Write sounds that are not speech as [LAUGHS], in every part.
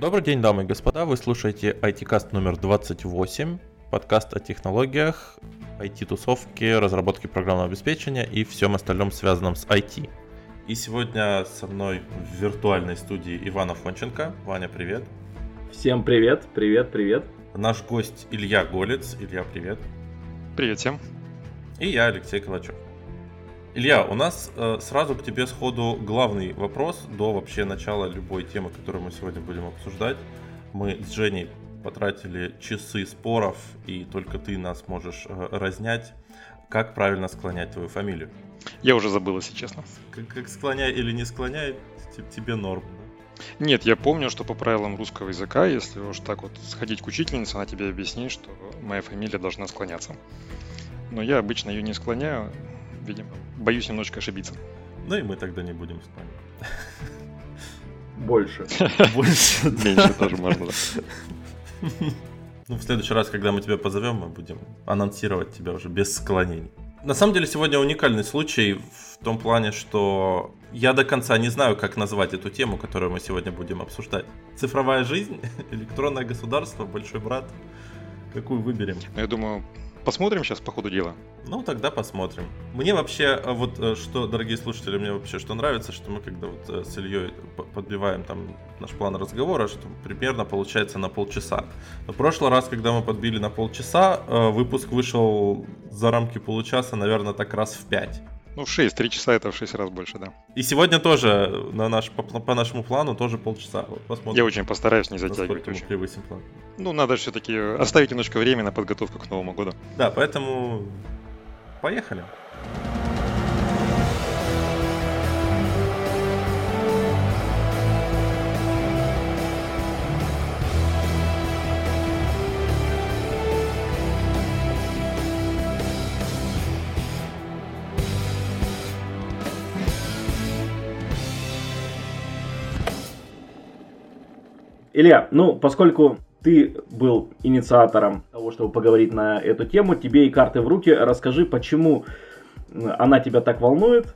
Добрый день, дамы и господа. Вы слушаете IT-каст номер 28, подкаст о технологиях, IT-тусовке, разработке программного обеспечения и всем остальном связанном с IT. И сегодня со мной в виртуальной студии Ивана Фонченко. Ваня, привет. Всем привет, привет, привет. Наш гость Илья Голец. Илья, привет. Привет всем. И я, Алексей Калачев. Илья, у нас э, сразу к тебе сходу главный вопрос до вообще начала любой темы, которую мы сегодня будем обсуждать. Мы с Женей потратили часы споров, и только ты нас можешь э, разнять. Как правильно склонять твою фамилию? Я уже забыл, если честно. Как, как склоняй или не склоняй, тебе норм. Нет, я помню, что по правилам русского языка, если уж так вот сходить к учительнице, она тебе объяснит, что моя фамилия должна склоняться. Но я обычно ее не склоняю, видимо. Боюсь немножко ошибиться. Ну и мы тогда не будем склонять. Больше. [LAUGHS] Больше. Меньше тоже можно, Ну, в следующий раз, когда мы тебя позовем, мы будем анонсировать тебя уже без склонений. На самом деле, сегодня уникальный случай в том плане, что я до конца не знаю, как назвать эту тему, которую мы сегодня будем обсуждать. Цифровая жизнь, [LAUGHS] электронное государство, большой брат. Какую выберем? Я думаю, Посмотрим сейчас по ходу дела. Ну, тогда посмотрим. Мне вообще, э, вот э, что, дорогие слушатели, мне вообще что нравится, что мы когда вот э, с Ильей подбиваем там наш план разговора, что примерно получается на полчаса. Но в прошлый раз, когда мы подбили на полчаса, выпуск вышел за рамки получаса, наверное, так раз в пять. Ну, в 6, 3 часа это в 6 раз больше, да. И сегодня тоже на наш, по, по нашему плану тоже полчаса. Посмотрим. Я очень постараюсь не затягивать. Очень. превысим план. Ну, надо все-таки оставить немножко времени на подготовку к Новому году. Да, поэтому поехали. Илья, ну, поскольку ты был инициатором того, чтобы поговорить на эту тему, тебе и карты в руки, расскажи, почему она тебя так волнует,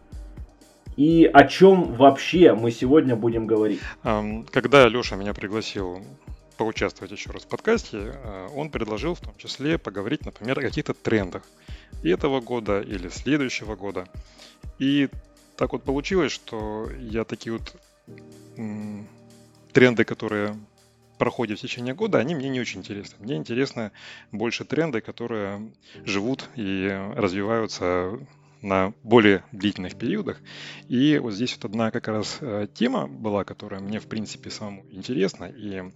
и о чем вообще мы сегодня будем говорить? Когда Леша меня пригласил поучаствовать еще раз в подкасте, а, он предложил в том числе поговорить, например, о каких-то трендах этого года или следующего года. И так вот получилось, что я такие вот тренды, которые проходе в течение года, они мне не очень интересны. Мне интересны больше тренды, которые живут и развиваются на более длительных периодах. И вот здесь вот одна как раз э, тема была, которая мне, в принципе, самому интересна. И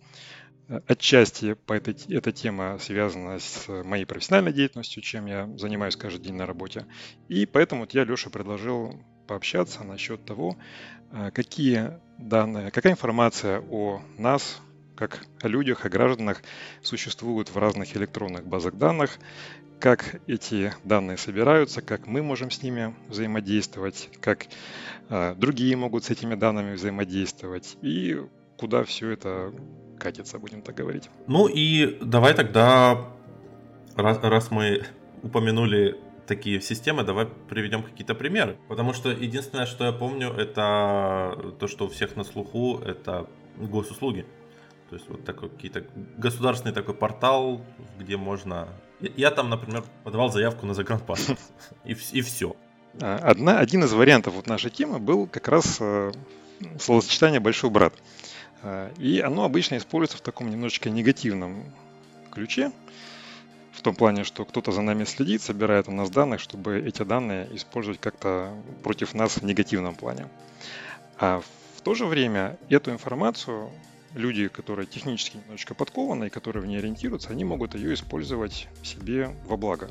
э, отчасти по этой, эта тема связана с моей профессиональной деятельностью, чем я занимаюсь каждый день на работе. И поэтому вот я Леша предложил пообщаться насчет того, э, какие данные, какая информация о нас, как о людях, о гражданах существуют в разных электронных базах данных, как эти данные собираются, как мы можем с ними взаимодействовать, как э, другие могут с этими данными взаимодействовать и куда все это катится, будем так говорить. Ну и давай тогда, раз, раз мы упомянули такие системы, давай приведем какие-то примеры. Потому что единственное, что я помню, это то, что у всех на слуху, это госуслуги. То есть вот такой какие-то государственный такой портал, где можно... Я там, например, подавал заявку на загранпаспорт. [LAUGHS] И, и все. А, одна, один из вариантов вот нашей темы был как раз э, словосочетание «большой брат». Э, и оно обычно используется в таком немножечко негативном ключе, в том плане, что кто-то за нами следит, собирает у нас данных, чтобы эти данные использовать как-то против нас в негативном плане. А в то же время эту информацию люди, которые технически немножечко подкованы и которые в ней ориентируются, они могут ее использовать себе во благо.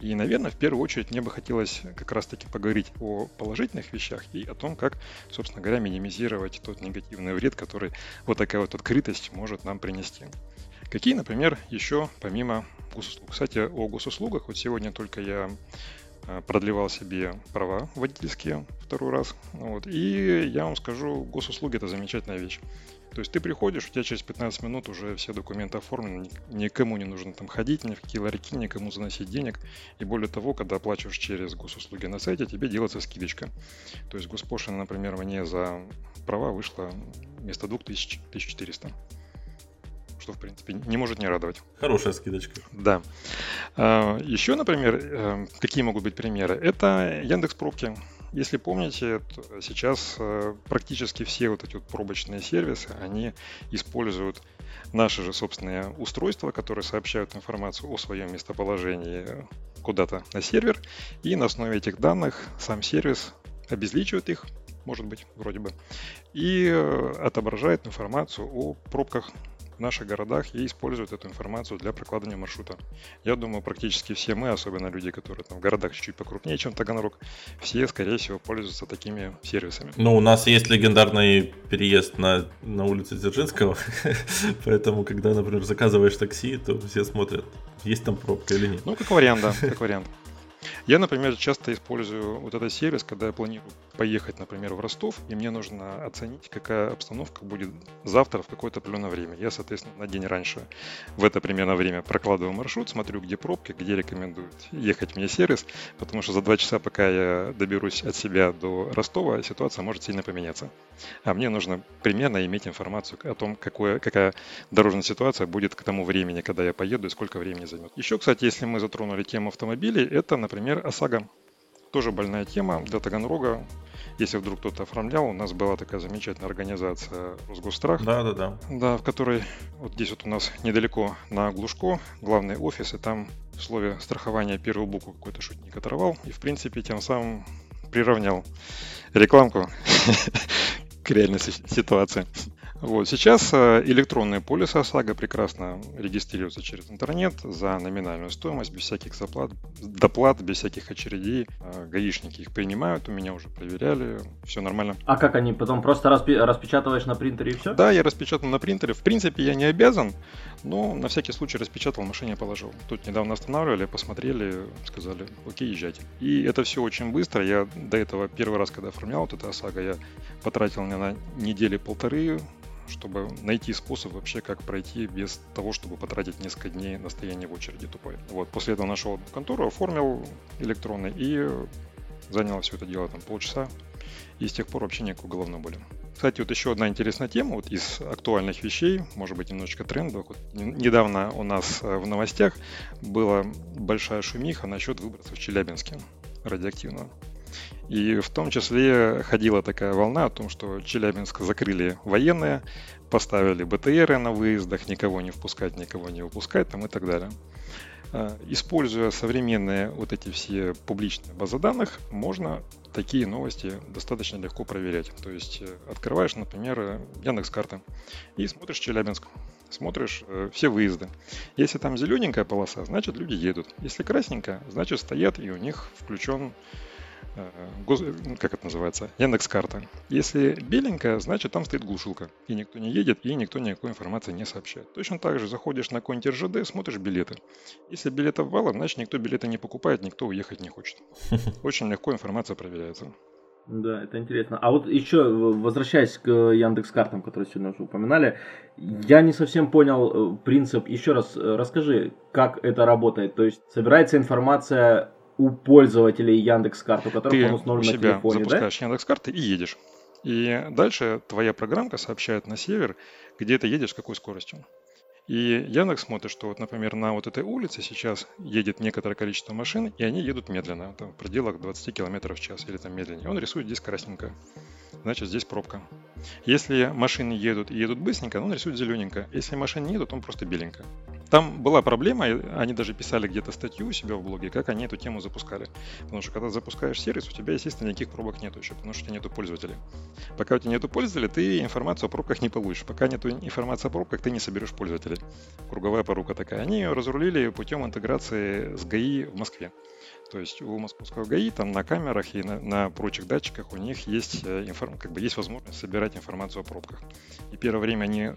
И, наверное, в первую очередь мне бы хотелось как раз-таки поговорить о положительных вещах и о том, как, собственно говоря, минимизировать тот негативный вред, который вот такая вот открытость может нам принести. Какие, например, еще помимо госуслуг? Кстати, о госуслугах. Вот сегодня только я э, продлевал себе права водительские второй раз. Вот. И я вам скажу, госуслуги это замечательная вещь. То есть ты приходишь, у тебя через 15 минут уже все документы оформлены, никому не нужно там ходить, ни в какие ларьки, никому заносить денег. И более того, когда оплачиваешь через госуслуги на сайте, тебе делается скидочка. То есть госпошлина, например, мне за права вышла вместо 2000 1400. что, в принципе, не может не радовать. Хорошая скидочка. Да. А, Еще, например, э, какие могут быть примеры? Это Яндекс Пробки. Если помните, сейчас э, практически все вот эти вот пробочные сервисы, они используют наши же собственные устройства, которые сообщают информацию о своем местоположении куда-то на сервер, и на основе этих данных сам сервис обезличивает их, может быть, вроде бы, и э, отображает информацию о пробках в наших городах и используют эту информацию для прокладывания маршрута. Я думаю, практически все мы, особенно люди, которые там в городах чуть-чуть покрупнее, чем Таганрог, все, скорее всего, пользуются такими сервисами. Ну, у нас есть легендарный переезд на, на улице Дзержинского, [LAUGHS] поэтому, когда, например, заказываешь такси, то все смотрят, есть там пробка или нет. Ну, как вариант, да, как вариант. Я, например, часто использую вот этот сервис, когда я планирую поехать, например, в Ростов, и мне нужно оценить, какая обстановка будет завтра в какое-то определенное время. Я, соответственно, на день раньше в это примерно время прокладываю маршрут, смотрю, где пробки, где рекомендуют ехать мне сервис, потому что за два часа, пока я доберусь от себя до Ростова, ситуация может сильно поменяться. А мне нужно примерно иметь информацию о том, какое, какая дорожная ситуация будет к тому времени, когда я поеду и сколько времени займет. Еще, кстати, если мы затронули тему автомобилей, это, например, ОСАГО. Тоже больная тема для Таганрога. Если вдруг кто-то оформлял, у нас была такая замечательная организация Росгострах. Да, да, да. Да, в которой вот здесь вот у нас недалеко на Глушко, главный офис, и там в слове страхования первую букву какой-то шутник оторвал, и в принципе тем самым приравнял рекламку [LAUGHS] к реальной ситуации. Вот. Сейчас э, электронные полисы ОСАГО прекрасно регистрируются через интернет за номинальную стоимость, без всяких заплат, доплат, без всяких очередей. Э, гаишники их принимают, у меня уже проверяли, все нормально. А как они потом просто распи- распечатываешь на принтере и все? Да, я распечатал на принтере. В принципе, я не обязан, но на всякий случай распечатал, в машине положил. Тут недавно останавливали, посмотрели, сказали, окей, езжайте. И это все очень быстро. Я до этого первый раз, когда оформлял вот это ОСАГО, я потратил на недели полторы чтобы найти способ вообще, как пройти без того, чтобы потратить несколько дней на стояние в очереди тупой. Вот, после этого нашел контору, оформил электронный и занял все это дело там полчаса. И с тех пор вообще никакой головной боли. Кстати, вот еще одна интересная тема вот из актуальных вещей, может быть, немножечко трендовых. Вот недавно у нас э, в новостях была большая шумиха насчет выбросов в Челябинске радиоактивного. И в том числе ходила такая волна о том, что Челябинск закрыли военные, поставили БТРы на выездах, никого не впускать, никого не выпускать там и так далее. А, используя современные вот эти все публичные базы данных, можно такие новости достаточно легко проверять. То есть э, открываешь, например, Яндекс карты и смотришь Челябинск, смотришь э, все выезды. Если там зелененькая полоса, значит люди едут. Если красненькая, значит стоят и у них включен Э, гос... Ну, как это называется, Яндекс карта. Если беленькая, значит там стоит глушилка, и никто не едет, и никто никакой информации не сообщает. Точно так же заходишь на контер ЖД, смотришь билеты. Если билетов валом, значит никто билеты не покупает, никто уехать не хочет. [LAUGHS] Очень легко информация проверяется. Да, это интересно. А вот еще, возвращаясь к Яндекс картам, которые сегодня уже упоминали, я не совсем понял э, принцип. Еще раз э, расскажи, как это работает. То есть собирается информация у пользователей Яндекс карт, у которых Ты он установлен у на себя телефоне, запускаешь да? Яндекс карты и едешь. И дальше твоя программка сообщает на сервер, где ты едешь, с какой скоростью. И Яндекс смотрит, что вот, например, на вот этой улице сейчас едет некоторое количество машин, и они едут медленно, там, в пределах 20 км в час или там медленнее. Он рисует здесь красненько значит здесь пробка. Если машины едут и едут быстренько, он рисует зелененько. Если машины не едут, он просто беленько. Там была проблема, они даже писали где-то статью у себя в блоге, как они эту тему запускали. Потому что когда запускаешь сервис, у тебя, естественно, никаких пробок нету еще, потому что нету пользователей. Пока у тебя нету пользователей, ты информацию о пробках не получишь. Пока нету информации о пробках, ты не соберешь пользователей. Круговая порука такая. Они ее разрулили путем интеграции с ГАИ в Москве. То есть у московского ГАИ там на камерах и на, на прочих датчиках у них есть, э, информ, как бы есть возможность собирать информацию о пробках. И первое время они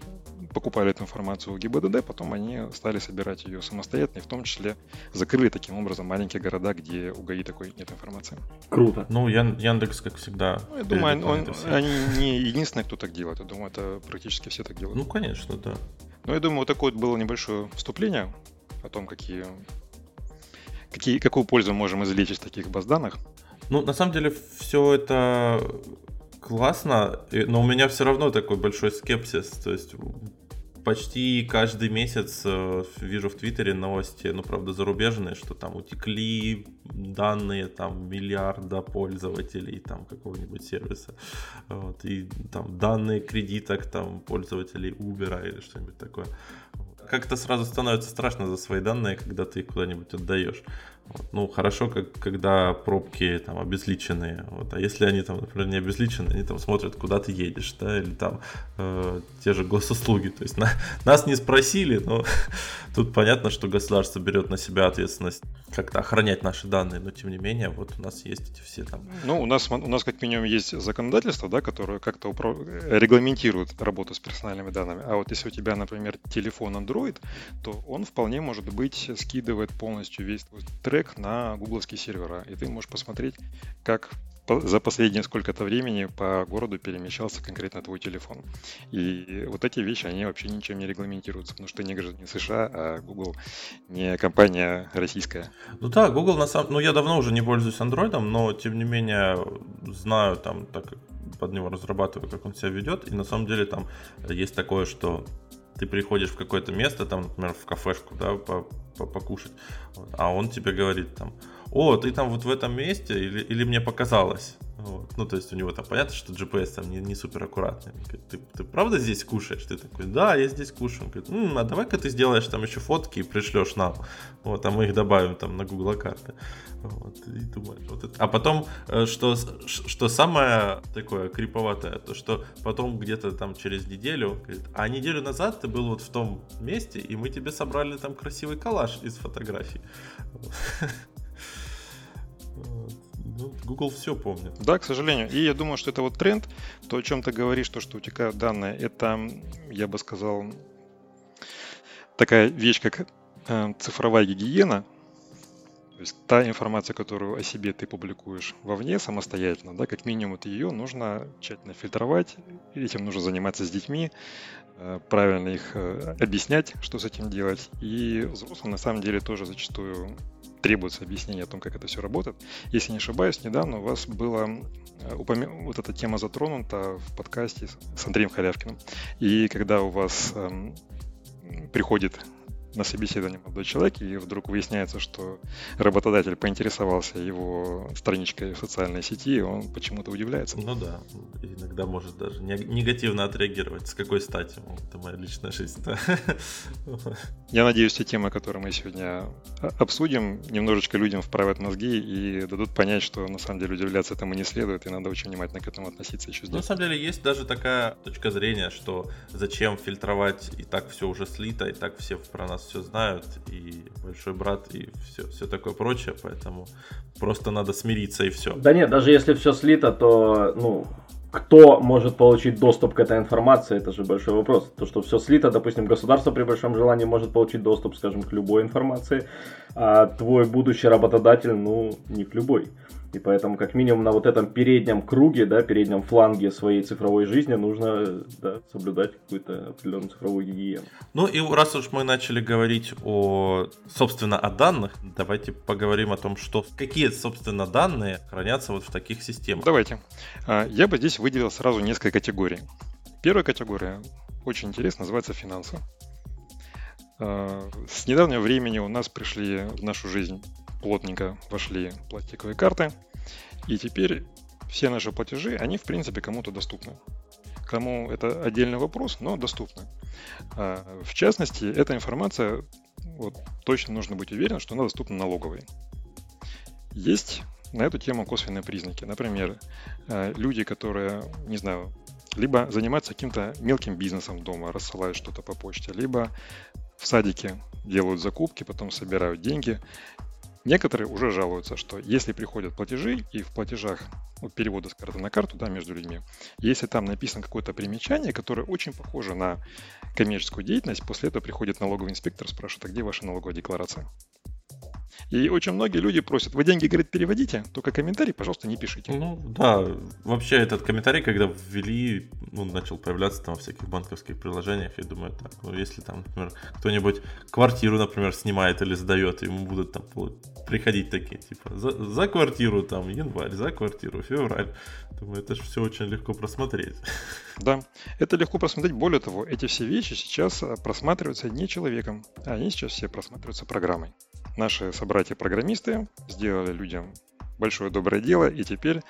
покупали эту информацию у ГИБДД, потом они стали собирать ее самостоятельно, и в том числе закрыли таким образом маленькие города, где у ГАИ такой нет информации. Круто. Ну, Ян, Яндекс, как всегда. Ну, я думаю, он, они не единственные, кто так делает. Я думаю, это практически все так делают. Ну, конечно, да. Ну, я думаю, вот такое вот было небольшое вступление о том, какие Какие, какую пользу можем извлечь из таких баз данных? Ну, на самом деле, все это классно, но у меня все равно такой большой скепсис. То есть почти каждый месяц э, вижу в Твиттере новости, ну, правда, зарубежные, что там утекли данные там миллиарда пользователей там какого-нибудь сервиса. Вот, и там данные кредиток там пользователей Uber или что-нибудь такое. Как-то сразу становится страшно за свои данные, когда ты их куда-нибудь отдаешь. Ну, хорошо, как, когда пробки там обезличенные. Вот. А если они там, например, не обезличены, они там смотрят, куда ты едешь, да, или там э, те же госуслуги. То есть на, нас не спросили, но [LAUGHS] тут понятно, что государство берет на себя ответственность как-то охранять наши данные, но тем не менее, вот у нас есть эти все там. Ну, у нас, у нас как минимум есть законодательство, да, которое как-то управ... регламентирует работу с персональными данными. А вот если у тебя, например, телефон Android, то он вполне может быть скидывает полностью весь твой трек на гугловские сервера, и ты можешь посмотреть, как за последнее сколько-то времени по городу перемещался конкретно твой телефон. И вот эти вещи, они вообще ничем не регламентируются, потому что не граждане США, а Google не компания российская. Ну да, Google на самом... Ну я давно уже не пользуюсь Android, но тем не менее знаю там, так под него разрабатываю, как он себя ведет, и на самом деле там есть такое, что ты приходишь в какое-то место, там, например, в кафешку, да, по, по, покушать, а он тебе говорит там, о, ты там вот в этом месте или, или мне показалось? Вот. Ну, то есть у него там понятно, что GPS там не, не супер аккуратный. Говорит, ты, ты правда здесь кушаешь? Ты такой, да, я здесь кушаю. Он говорит, М, а давай-ка ты сделаешь там еще фотки и пришлешь нам. Вот, а мы их добавим там на Google карты. Вот, и думаешь, вот это. А потом, э, что, что самое такое криповатое, то что потом где-то там через неделю, говорит, а неделю назад ты был вот в том месте, и мы тебе собрали там красивый коллаж из фотографий. [LAUGHS] Ну, Google все помнит. Да, к сожалению. И я думаю, что это вот тренд, то, о чем ты говоришь, то, что утекают данные, это, я бы сказал, такая вещь, как э, цифровая гигиена, то есть та информация, которую о себе ты публикуешь вовне самостоятельно, да, как минимум вот ее нужно тщательно фильтровать, этим нужно заниматься с детьми, э, правильно их э, объяснять, что с этим делать. И взрослым на самом деле тоже зачастую требуется объяснение о том, как это все работает. Если не ошибаюсь, недавно у вас была э, упомя... вот эта тема затронута в подкасте с Андреем Халявкиным. И когда у вас эм, приходит на собеседование молодой человек, и вдруг выясняется, что работодатель поинтересовался его страничкой в социальной сети, и он почему-то удивляется. Ну да, иногда может даже негативно отреагировать. С какой стати? Это моя личная жизнь, да. [LAUGHS] Я надеюсь, те темы, которые мы сегодня обсудим, немножечко людям вправят мозги и дадут понять, что на самом деле удивляться этому не следует, и надо очень внимательно к этому относиться еще здесь. на самом деле есть даже такая точка зрения, что зачем фильтровать, и так все уже слито, и так все про нас все знают, и большой брат, и все, все такое прочее, поэтому просто надо смириться и все. Да нет, даже если все слито, то, ну, кто может получить доступ к этой информации, это же большой вопрос. То, что все слито, допустим, государство при большом желании может получить доступ, скажем, к любой информации, а твой будущий работодатель, ну, не к любой. И поэтому, как минимум, на вот этом переднем круге, да, переднем фланге своей цифровой жизни нужно да, соблюдать какую-то определенную цифровую гигиену. Ну и раз уж мы начали говорить о, собственно, о данных, давайте поговорим о том, что какие, собственно, данные хранятся вот в таких системах. Давайте. А, я бы здесь выделил сразу несколько категорий. Первая категория очень интересна, называется финансы. А, с недавнего времени у нас пришли в нашу жизнь плотненько вошли пластиковые карты. И теперь все наши платежи, они в принципе кому-то доступны. Кому это отдельный вопрос, но доступны. А, в частности, эта информация, вот, точно нужно быть уверен, что она доступна налоговой. Есть на эту тему косвенные признаки. Например, а, люди, которые, не знаю, либо занимаются каким-то мелким бизнесом дома, рассылают что-то по почте, либо в садике делают закупки, потом собирают деньги Некоторые уже жалуются, что если приходят платежи и в платежах вот переводы с карты на карту да, между людьми, если там написано какое-то примечание, которое очень похоже на коммерческую деятельность, после этого приходит налоговый инспектор, спрашивает, а где ваша налоговая декларация? И очень многие люди просят, вы деньги, говорит, переводите, только комментарий, пожалуйста, не пишите. Ну да, вообще этот комментарий, когда ввели, ну, начал появляться там в всяких банковских приложениях, я думаю, так, ну, если там, например, кто-нибудь квартиру, например, снимает или сдает, ему будут там приходить такие, типа, за, за квартиру там январь, за квартиру февраль. Думаю, это же все очень легко просмотреть. [LAUGHS] Да, это легко просмотреть. Более того, эти все вещи сейчас просматриваются не человеком, а они сейчас все просматриваются программой. Наши собратья-программисты сделали людям большое доброе дело, и теперь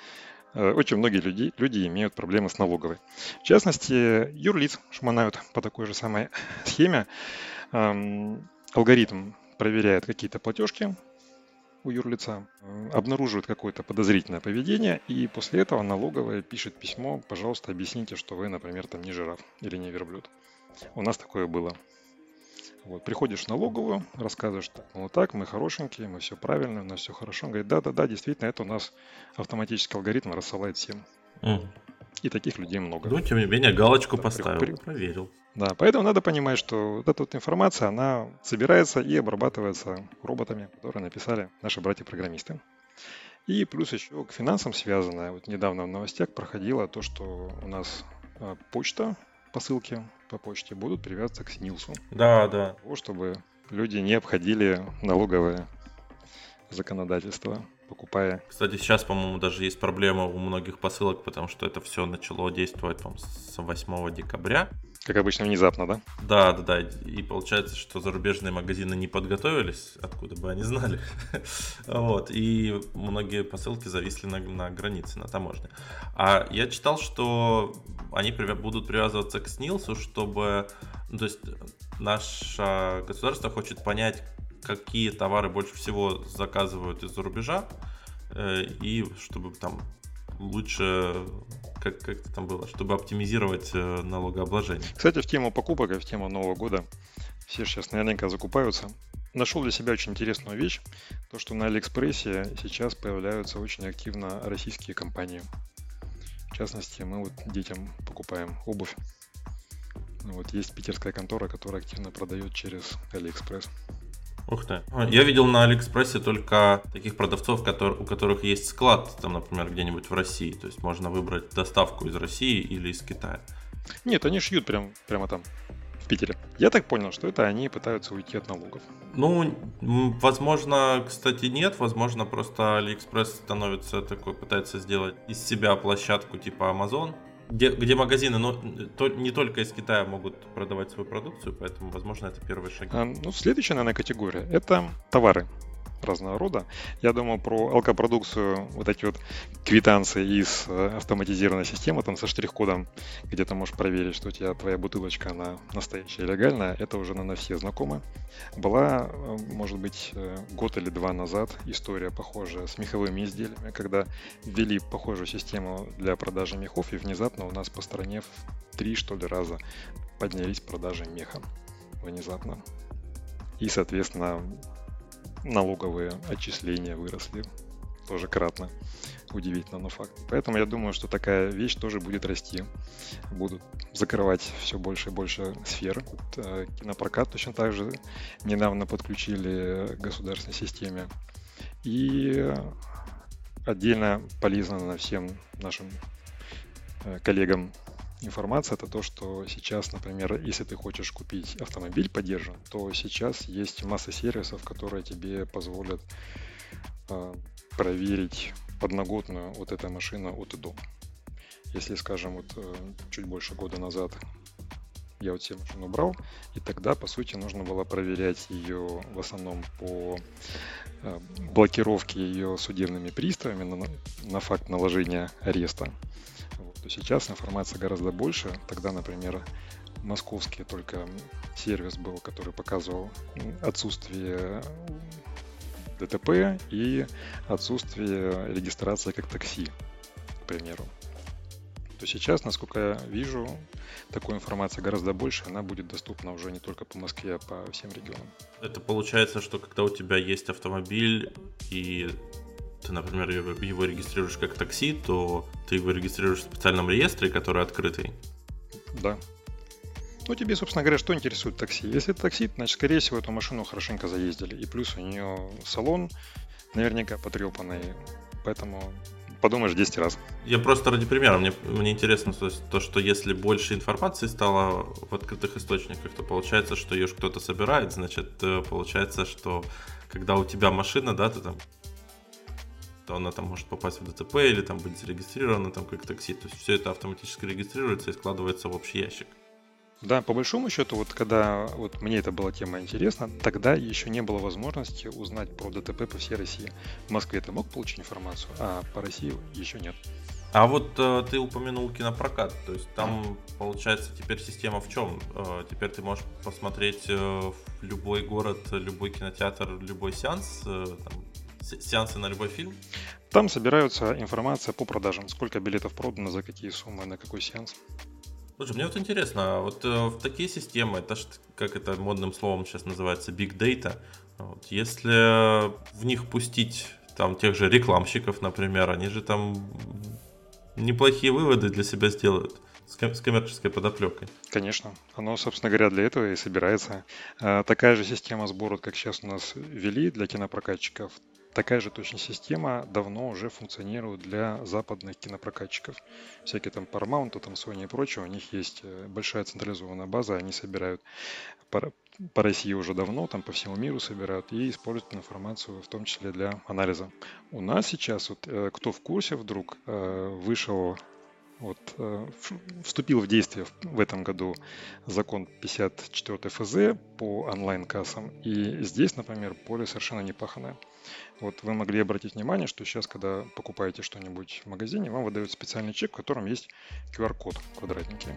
э, очень многие люди, люди имеют проблемы с налоговой. В частности, юрлиц шмонают по такой же самой [LAUGHS] схеме. Эм, алгоритм проверяет какие-то платежки у юрлица, э, обнаруживает какое-то подозрительное поведение, и после этого налоговая пишет письмо, пожалуйста, объясните, что вы, например, там не жираф или не верблюд. У нас такое было. Вот, приходишь в налоговую, рассказываешь, что ну так, мы хорошенькие, мы все правильно, у нас все хорошо. Он говорит, да-да-да, действительно, это у нас автоматический алгоритм рассылает всем. Mm. И таких людей много. Ну, тем не менее, галочку да, поставил, при... проверил. Да, поэтому надо понимать, что вот эта вот информация, она собирается и обрабатывается роботами, которые написали наши братья-программисты. И плюс еще к финансам связанное. Вот недавно в новостях проходило то, что у нас а, почта, посылки по почте будут привязываться к СНИЛСу. Да, да. Для того, чтобы люди не обходили налоговое законодательство, покупая. Кстати, сейчас, по-моему, даже есть проблема у многих посылок, потому что это все начало действовать там, с 8 декабря. Как обычно, внезапно, да? Да, да, да. И получается, что зарубежные магазины не подготовились, откуда бы они знали. [LAUGHS] вот. И многие посылки зависли на, на границе, на таможне. А я читал, что они будут привязываться к СНИЛСу, чтобы... Ну, то есть наше государство хочет понять, какие товары больше всего заказывают из-за рубежа, э, и чтобы там лучше, как, как это там было, чтобы оптимизировать э, налогообложение. Кстати, в тему покупок и в тему Нового года все сейчас наверняка закупаются. Нашел для себя очень интересную вещь, то что на Алиэкспрессе сейчас появляются очень активно российские компании. В частности, мы вот детям покупаем обувь. Вот есть питерская контора, которая активно продает через Алиэкспресс. Ух ты. А, я видел на Алиэкспрессе только таких продавцов, у которых есть склад, там, например, где-нибудь в России. То есть можно выбрать доставку из России или из Китая. Нет, они шьют прям, прямо там, в Питере. Я так понял, что это они пытаются уйти от налогов. Ну, возможно, кстати, нет. Возможно, просто Алиэкспресс становится такой, пытается сделать из себя площадку типа Amazon где, где магазины, но то, не только из Китая могут продавать свою продукцию, поэтому, возможно, это первый шаг. А, ну, следующая, наверное, категория – это товары разного рода. Я думал про алкопродукцию, вот эти вот квитанции из э, автоматизированной системы, там со штрих-кодом, где ты можешь проверить, что у тебя твоя бутылочка, она настоящая, легальная. Это уже, наверное, все знакомы. Была, э, может быть, э, год или два назад история похожая с меховыми изделиями, когда ввели похожую систему для продажи мехов, и внезапно у нас по стране в три, что ли, раза поднялись продажи меха внезапно. И, соответственно, налоговые отчисления выросли тоже кратно. Удивительно, но факт. Поэтому я думаю, что такая вещь тоже будет расти. Будут закрывать все больше и больше сфер. Э, кинопрокат точно так же недавно подключили к государственной системе. И отдельно полезно на всем нашим э, коллегам информация, это то, что сейчас, например, если ты хочешь купить автомобиль поддержан, то сейчас есть масса сервисов, которые тебе позволят э, проверить подноготную вот этой машины от и до. Если, скажем, вот э, чуть больше года назад я вот себе машину брал, и тогда, по сути, нужно было проверять ее в основном по э, блокировке ее судебными приставами на, на факт наложения ареста то сейчас информация гораздо больше. Тогда, например, московский только сервис был, который показывал отсутствие ДТП и отсутствие регистрации как такси, к примеру. То сейчас, насколько я вижу, такой информации гораздо больше, она будет доступна уже не только по Москве, а по всем регионам. Это получается, что когда у тебя есть автомобиль и ты, например, его регистрируешь как такси, то ты его регистрируешь в специальном реестре, который открытый. Да. Ну, тебе, собственно говоря, что интересует такси? Если это такси, значит, скорее всего, эту машину хорошенько заездили. И плюс у нее салон наверняка потрепанный. Поэтому подумаешь 10 раз. Я просто ради примера, мне, мне интересно то, есть, то, что если больше информации стало в открытых источниках, то получается, что ее кто-то собирает, значит, э, получается, что когда у тебя машина, да, ты там то она там может попасть в ДТП или там быть зарегистрирована там как такси. То есть все это автоматически регистрируется и складывается в общий ящик. Да, по большому счету, вот когда вот мне эта была тема интересна, тогда еще не было возможности узнать про ДТП по всей России. В Москве ты мог получить информацию, а по России еще нет. А вот э, ты упомянул кинопрокат, то есть там получается теперь система в чем? Э, теперь ты можешь посмотреть э, в любой город, любой кинотеатр, любой сеанс, э, там, сеансы на любой фильм? Там собираются информация по продажам, сколько билетов продано, за какие суммы, на какой сеанс. Слушай, мне вот интересно, а вот э, в такие системы, это ж, как это модным словом сейчас называется, big data, вот, если в них пустить там тех же рекламщиков, например, они же там неплохие выводы для себя сделают с, ком- с коммерческой подоплекой. Конечно. Оно, собственно говоря, для этого и собирается. А, такая же система сбора, как сейчас у нас ввели для кинопрокатчиков, Такая же точно система давно уже функционирует для западных кинопрокатчиков. Всякие там Paramount, там Sony и прочее, у них есть э, большая централизованная база, они собирают по, по России уже давно, там по всему миру собирают и используют информацию в том числе для анализа. У нас сейчас, вот, э, кто в курсе вдруг, э, вышел вот, вступил в действие в этом году закон 54 ФЗ по онлайн-кассам. И здесь, например, поле совершенно не паханое. Вот вы могли обратить внимание, что сейчас, когда покупаете что-нибудь в магазине, вам выдают специальный чек, в котором есть QR-код квадратненький.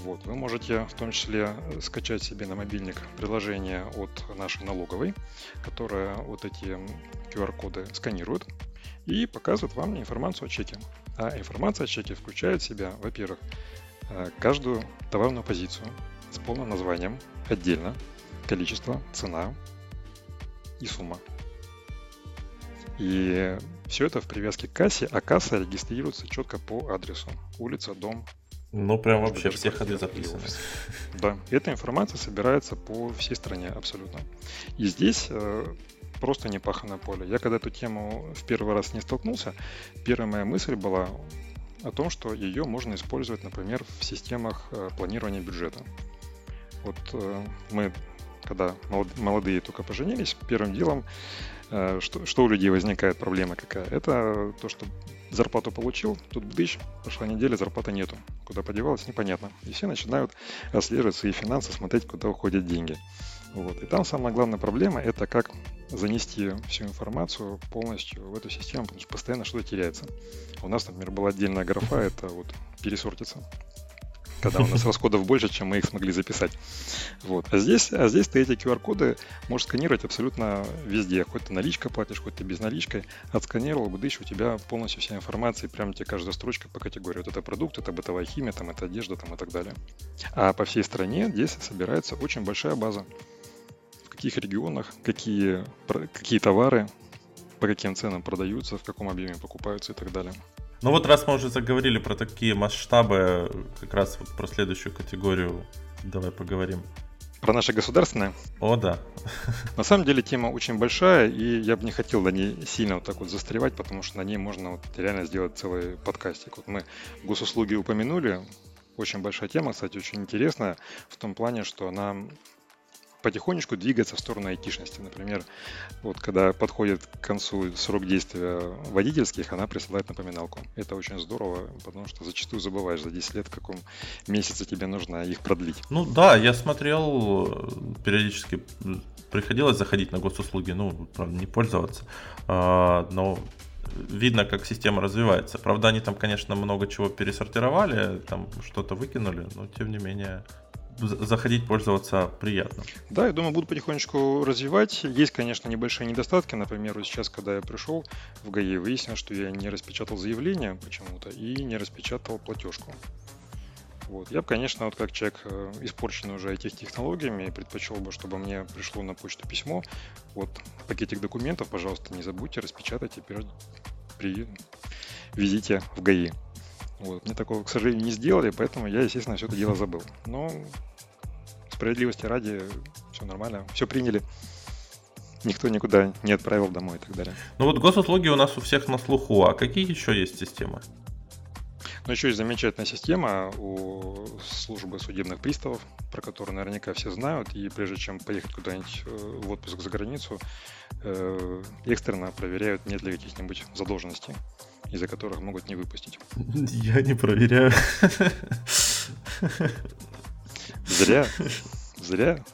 Вот, вы можете в том числе скачать себе на мобильник приложение от нашей налоговой, которая вот эти QR-коды сканирует и показывает вам информацию о чеке. А информация о чеке включает в себя, во-первых, э, каждую товарную позицию с полным названием отдельно, количество, цена и сумма. И все это в привязке к кассе, а касса регистрируется четко по адресу. Улица, дом. Ну, прям вообще все ходы записаны. Да, эта информация собирается по всей стране абсолютно. И здесь э, просто непаханное поле. Я когда эту тему в первый раз не столкнулся, первая моя мысль была о том, что ее можно использовать, например, в системах э, планирования бюджета. Вот э, мы, когда молодые только поженились, первым делом что, что у людей возникает проблема какая? Это то, что зарплату получил, тут бдыщ, прошла неделя, зарплаты нету. Куда подевалась, непонятно. И все начинают отслеживать свои финансы, смотреть, куда уходят деньги. Вот. И там самая главная проблема – это как занести всю информацию полностью в эту систему, потому что постоянно что-то теряется. У нас, например, была отдельная графа – это вот пересортиться когда у нас расходов больше, чем мы их смогли записать. Вот. А здесь, а здесь ты эти QR-коды можешь сканировать абсолютно везде. Хоть ты наличка платишь, хоть ты без наличкой. Отсканировал, быдыщ, у тебя полностью вся информация, и прямо тебе каждая строчка по категории. Вот это продукт, это бытовая химия, там это одежда там, и так далее. А по всей стране здесь собирается очень большая база. В каких регионах, какие, какие товары, по каким ценам продаются, в каком объеме покупаются и так далее. Ну вот раз мы уже заговорили про такие масштабы, как раз вот про следующую категорию давай поговорим. Про наше государственное? О, да. На самом деле тема очень большая, и я бы не хотел на ней сильно вот так вот застревать, потому что на ней можно вот реально сделать целый подкастик. Вот мы госуслуги упомянули, очень большая тема, кстати, очень интересная в том плане, что она потихонечку двигаться в сторону айтишности. Например, вот когда подходит к концу срок действия водительских, она присылает напоминалку. Это очень здорово, потому что зачастую забываешь за 10 лет, в каком месяце тебе нужно их продлить. Ну да, я смотрел, периодически приходилось заходить на госуслуги, ну, правда, не пользоваться, а, но видно, как система развивается. Правда, они там, конечно, много чего пересортировали, там что-то выкинули, но тем не менее заходить, пользоваться приятно. Да, я думаю, буду потихонечку развивать. Есть, конечно, небольшие недостатки. Например, вот сейчас, когда я пришел в ГАИ, выяснилось, что я не распечатал заявление почему-то и не распечатал платежку. Вот. Я бы, конечно, вот как человек, э, испорченный уже этих технологиями, предпочел бы, чтобы мне пришло на почту письмо. Вот пакетик документов, пожалуйста, не забудьте распечатать теперь при визите в ГАИ. Вот. Мне такого, к сожалению, не сделали, поэтому я, естественно, все это дело забыл. Но справедливости ради, все нормально, все приняли. Никто никуда не отправил домой и так далее. Ну вот госуслуги у нас у всех на слуху, а какие еще есть системы? Но еще есть замечательная система у службы судебных приставов, про которую наверняка все знают. И прежде чем поехать куда-нибудь э, в отпуск за границу, э, экстренно проверяют, нет ли каких-нибудь задолженностей, из-за которых могут не выпустить. [LAUGHS] Я не проверяю. Зря. [LAUGHS] Зря.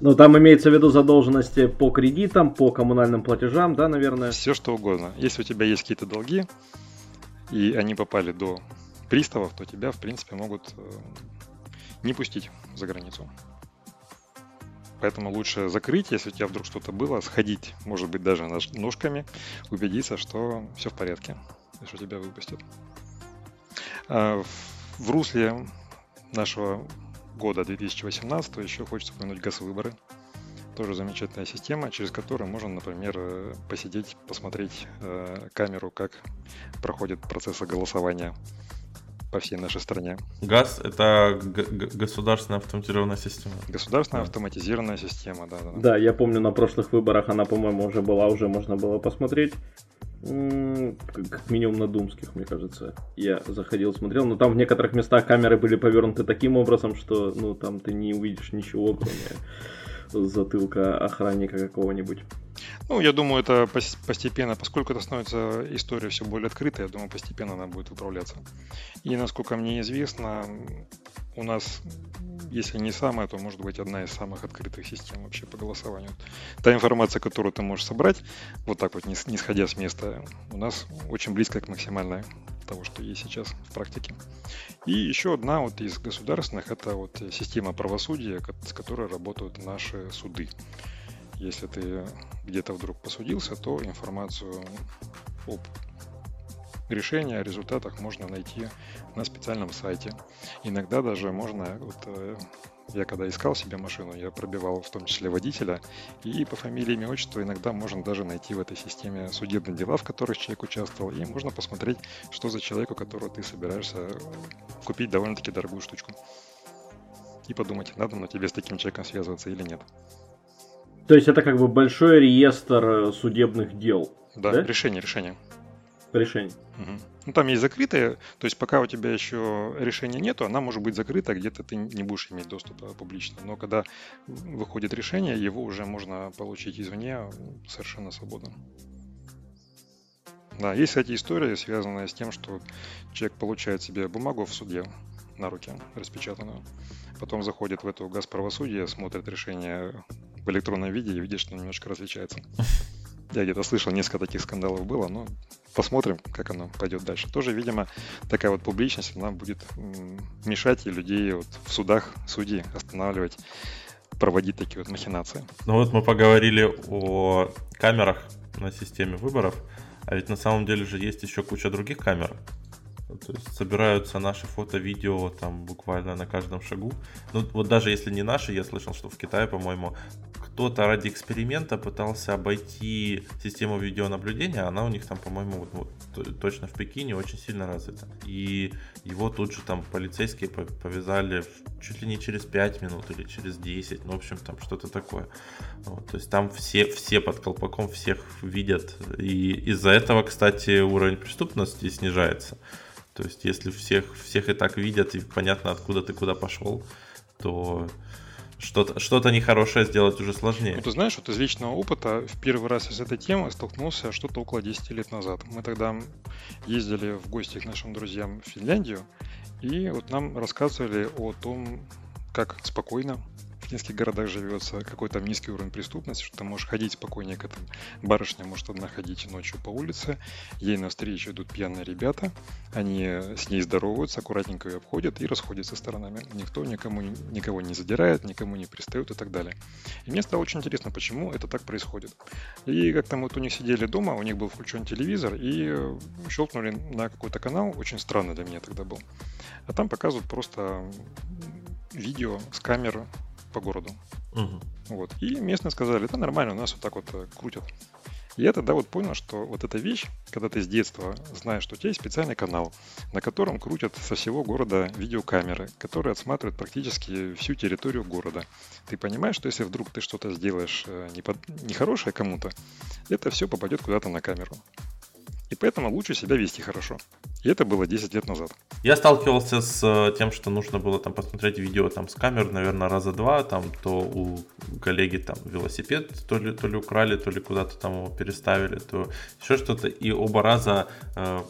Ну, там имеется в виду задолженности по кредитам, по коммунальным платежам, да, наверное? Все что угодно. Если у тебя есть какие-то долги, и они попали до приставов, то тебя, в принципе, могут э, не пустить за границу. Поэтому лучше закрыть, если у тебя вдруг что-то было, сходить, может быть, даже ножками, убедиться, что все в порядке, и что тебя выпустят. А в русле нашего года 2018 еще хочется упомянуть газ-выборы. Тоже замечательная система, через которую можно, например, э, посидеть, посмотреть э, камеру, как проходит процесс голосования по всей нашей стране. ГАЗ — это государственная автоматизированная система. Государственная да. автоматизированная система, да, да. Да, я помню, на прошлых выборах она, по-моему, уже была, уже можно было посмотреть. Как минимум на думских, мне кажется. Я заходил, смотрел, но там в некоторых местах камеры были повернуты таким образом, что ну там ты не увидишь ничего, кроме затылка охранника какого-нибудь. Ну, я думаю, это постепенно, поскольку это становится история все более открытой, я думаю, постепенно она будет выправляться. И насколько мне известно, у нас, если не самая, то может быть одна из самых открытых систем вообще по голосованию. Та информация, которую ты можешь собрать, вот так вот, не сходя с места, у нас очень близко к максимальной того, что есть сейчас в практике. И еще одна вот из государственных, это вот система правосудия, с которой работают наши суды. Если ты где-то вдруг посудился, то информацию об решении, о результатах можно найти на специальном сайте. Иногда даже можно, вот э, я когда искал себе машину, я пробивал в том числе водителя, и по фамилии, имя, отчеству иногда можно даже найти в этой системе судебные дела, в которых человек участвовал, и можно посмотреть, что за человеку, которого ты собираешься купить довольно-таки дорогую штучку. И подумать, надо на тебе с таким человеком связываться или нет. То есть это как бы большой реестр э, судебных дел. Да, да? решение, решение. Решение. Угу. Ну, там есть закрытые, то есть пока у тебя еще решения нету, она может быть закрыта, где-то ты не будешь иметь доступа публично. Но когда выходит решение, его уже можно получить извне совершенно свободно. Да, есть, кстати, история, связанная с тем, что человек получает себе бумагу в суде на руке, распечатанную. Потом заходит в эту газ правосудия, смотрит решение в электронном виде и видит, что немножко различается. [LAUGHS] Я где-то слышал, несколько таких скандалов было, но посмотрим, как оно пойдет дальше. Тоже, видимо, такая вот публичность, она будет мешать и людей вот в судах, судьи останавливать, проводить такие вот махинации. Ну вот мы поговорили о камерах на системе выборов, а ведь на самом деле же есть еще куча других камер. То есть собираются наши фото, видео там буквально на каждом шагу. Ну вот даже если не наши, я слышал, что в Китае, по-моему, кто-то ради эксперимента пытался обойти систему видеонаблюдения, она у них там, по-моему, вот, вот, точно в Пекине очень сильно развита. И его тут же там полицейские повязали чуть ли не через 5 минут или через 10, ну, в общем, там что-то такое. Вот, то есть там все, все под колпаком всех видят. И из-за этого, кстати, уровень преступности снижается. То есть если всех, всех и так видят, и понятно, откуда ты куда пошел, то что-то что нехорошее сделать уже сложнее. Ну, ты знаешь, вот из личного опыта в первый раз из этой темы столкнулся что-то около 10 лет назад. Мы тогда ездили в гости к нашим друзьям в Финляндию, и вот нам рассказывали о том, как спокойно в финских городах живется, какой там низкий уровень преступности, что ты можешь ходить спокойненько, там барышня может одна ходить ночью по улице, ей навстречу идут пьяные ребята, они с ней здороваются, аккуратненько ее обходят и расходятся сторонами. Никто никому, никого не задирает, никому не пристает и так далее. И мне стало очень интересно, почему это так происходит. И как-то мы вот у них сидели дома, у них был включен телевизор, и щелкнули на какой-то канал, очень странно для меня тогда был. А там показывают просто видео с камеры по городу. Угу. Вот. И местные сказали, это нормально, у нас вот так вот э, крутят. Я тогда вот понял, что вот эта вещь, когда ты с детства знаешь, что у тебя есть специальный канал, на котором крутят со всего города видеокамеры, которые отсматривают практически всю территорию города. Ты понимаешь, что если вдруг ты что-то сделаешь э, нехорошее кому-то, это все попадет куда-то на камеру. И поэтому лучше себя вести хорошо. И это было 10 лет назад. Я сталкивался с э, тем, что нужно было там посмотреть видео там с камер, наверное, раза два, там то у коллеги там велосипед то ли, то ли украли, то ли куда-то там его переставили, то еще что-то. И оба раза э,